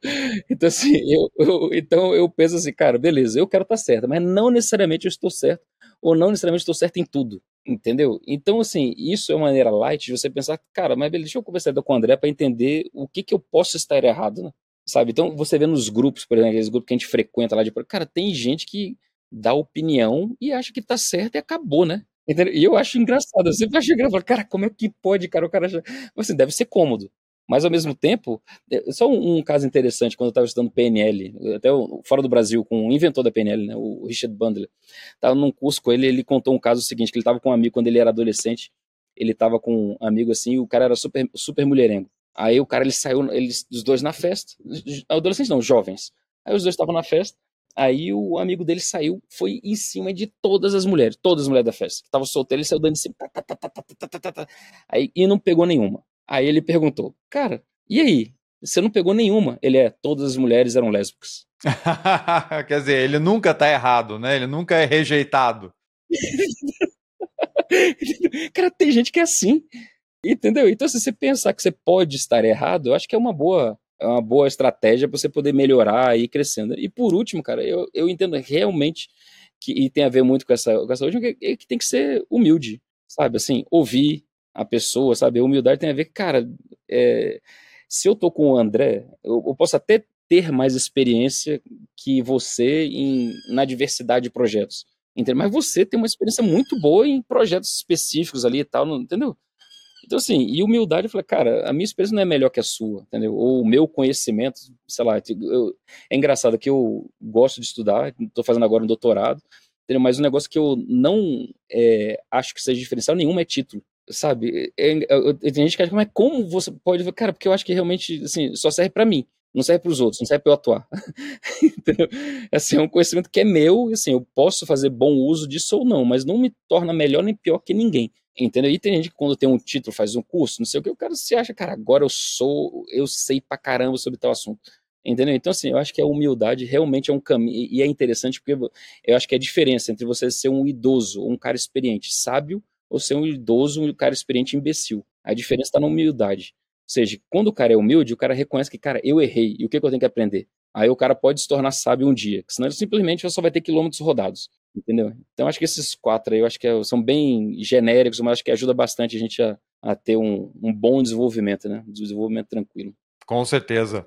Speaker 1: Então, assim, eu, eu, então eu penso assim, cara, beleza, eu quero estar certo, mas não necessariamente eu estou certo, ou não necessariamente estou certo em tudo. Entendeu? Então, assim, isso é uma maneira light de você pensar, cara, mas beleza, deixa eu conversar com o André para entender o que, que eu posso estar errado, né? Sabe? Então, você vê nos grupos, por exemplo, aqueles grupos que a gente frequenta lá de. Cara, tem gente que dá opinião e acha que tá certo e acabou, né? Entendeu? E eu acho engraçado. Eu sempre acho engraçado. Cara, como é que pode, cara? O cara acha. Assim, deve ser cômodo. Mas, ao mesmo tempo, é, só um, um caso interessante, quando eu estava estudando PNL, até fora do Brasil, com o inventor da PNL, né, o Richard Bandler, estava num curso com ele, ele contou um caso seguinte, que ele estava com um amigo quando ele era adolescente, ele estava com um amigo assim, e o cara era super, super mulherengo. Aí o cara ele saiu, eles os dois na festa, adolescentes não, jovens. Aí os dois estavam na festa. Aí o amigo dele saiu, foi em cima de todas as mulheres, todas as mulheres da festa. Que estavam solteiros, ele saiu dando em cima. Tá, tá, tá, aí, e não pegou nenhuma. Aí ele perguntou, cara, e aí? Você não pegou nenhuma? Ele é, todas as mulheres eram lésbicas.
Speaker 2: Quer dizer, ele nunca tá errado, né? Ele nunca é rejeitado.
Speaker 1: cara, tem gente que é assim. Entendeu? Então, se você pensar que você pode estar errado, eu acho que é uma boa, é uma boa estratégia para você poder melhorar e ir crescendo. E por último, cara, eu, eu entendo realmente que, e tem a ver muito com essa, com essa última, que, que tem que ser humilde, sabe? Assim, ouvir a pessoa, sabe? Humildade tem a ver, cara, é, se eu tô com o André, eu, eu, posso até ter mais experiência que você em, na diversidade de projetos, entendeu? Mas você tem uma experiência muito boa em projetos específicos ali e tal, entendeu? Então, assim, e humildade, eu falei, cara, a minha experiência não é melhor que a sua, entendeu? Ou o meu conhecimento, sei lá, eu, é engraçado que eu gosto de estudar, estou fazendo agora um doutorado, entendeu? mas um negócio que eu não é, acho que seja diferencial nenhum é título, sabe? É, é, tem gente que acha, mas como você pode... Cara, porque eu acho que realmente, assim, só serve para mim, não serve para os outros, não serve para eu atuar. entendeu? Assim, é um conhecimento que é meu, e assim, eu posso fazer bom uso disso ou não, mas não me torna melhor nem pior que ninguém. Entendeu? E tem gente que quando tem um título, faz um curso, não sei o que, o cara se acha, cara, agora eu sou, eu sei pra caramba sobre tal assunto. Entendeu? Então, assim, eu acho que a humildade realmente é um caminho, e é interessante porque eu acho que é a diferença entre você ser um idoso um cara experiente sábio, ou ser um idoso um cara experiente imbecil. A diferença está na humildade. Ou seja, quando o cara é humilde, o cara reconhece que, cara, eu errei, e o que, que eu tenho que aprender? Aí o cara pode se tornar sábio um dia, senão ele simplesmente só vai ter quilômetros rodados. Entendeu? Então acho que esses quatro aí eu acho que é, são bem genéricos, mas acho que ajuda bastante a gente a, a ter um, um, bom desenvolvimento, né? Um desenvolvimento tranquilo.
Speaker 2: Com certeza.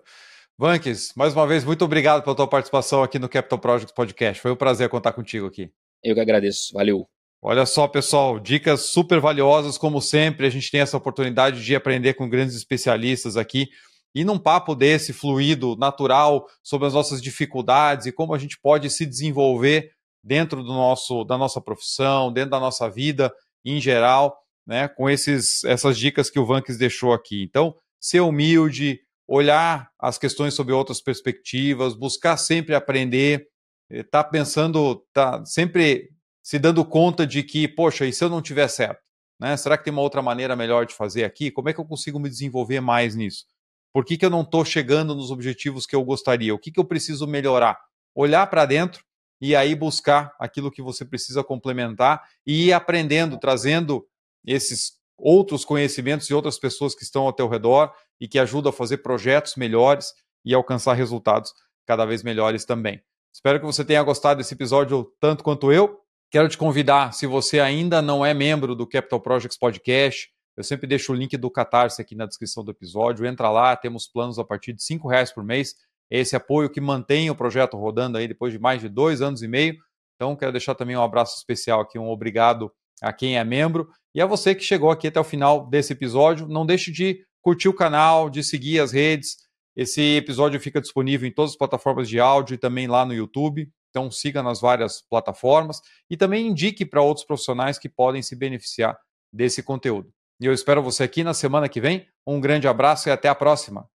Speaker 2: Vanques, mais uma vez, muito obrigado pela tua participação aqui no Capital Project Podcast. Foi um prazer contar contigo aqui.
Speaker 1: Eu que agradeço. Valeu.
Speaker 2: Olha só, pessoal, dicas super valiosas, como sempre. A gente tem essa oportunidade de aprender com grandes especialistas aqui. E num papo desse, fluido, natural, sobre as nossas dificuldades e como a gente pode se desenvolver dentro do nosso, da nossa profissão, dentro da nossa vida em geral, né, com esses, essas dicas que o Vanques deixou aqui. Então, ser humilde, olhar as questões sob outras perspectivas, buscar sempre aprender, estar tá pensando, tá sempre se dando conta de que, poxa, e se eu não tiver certo? Né? Será que tem uma outra maneira melhor de fazer aqui? Como é que eu consigo me desenvolver mais nisso? Por que, que eu não estou chegando nos objetivos que eu gostaria? O que, que eu preciso melhorar? Olhar para dentro e aí buscar aquilo que você precisa complementar e ir aprendendo, trazendo esses outros conhecimentos e outras pessoas que estão ao teu redor e que ajudam a fazer projetos melhores e alcançar resultados cada vez melhores também. Espero que você tenha gostado desse episódio tanto quanto eu. Quero te convidar, se você ainda não é membro do Capital Projects Podcast, eu sempre deixo o link do Catarse aqui na descrição do episódio. Entra lá, temos planos a partir de R$ reais por mês esse apoio que mantém o projeto rodando aí depois de mais de dois anos e meio. Então, quero deixar também um abraço especial aqui, um obrigado a quem é membro e a você que chegou aqui até o final desse episódio. Não deixe de curtir o canal, de seguir as redes. Esse episódio fica disponível em todas as plataformas de áudio e também lá no YouTube. Então, siga nas várias plataformas e também indique para outros profissionais que podem se beneficiar desse conteúdo. E eu espero você aqui na semana que vem. Um grande abraço e até a próxima.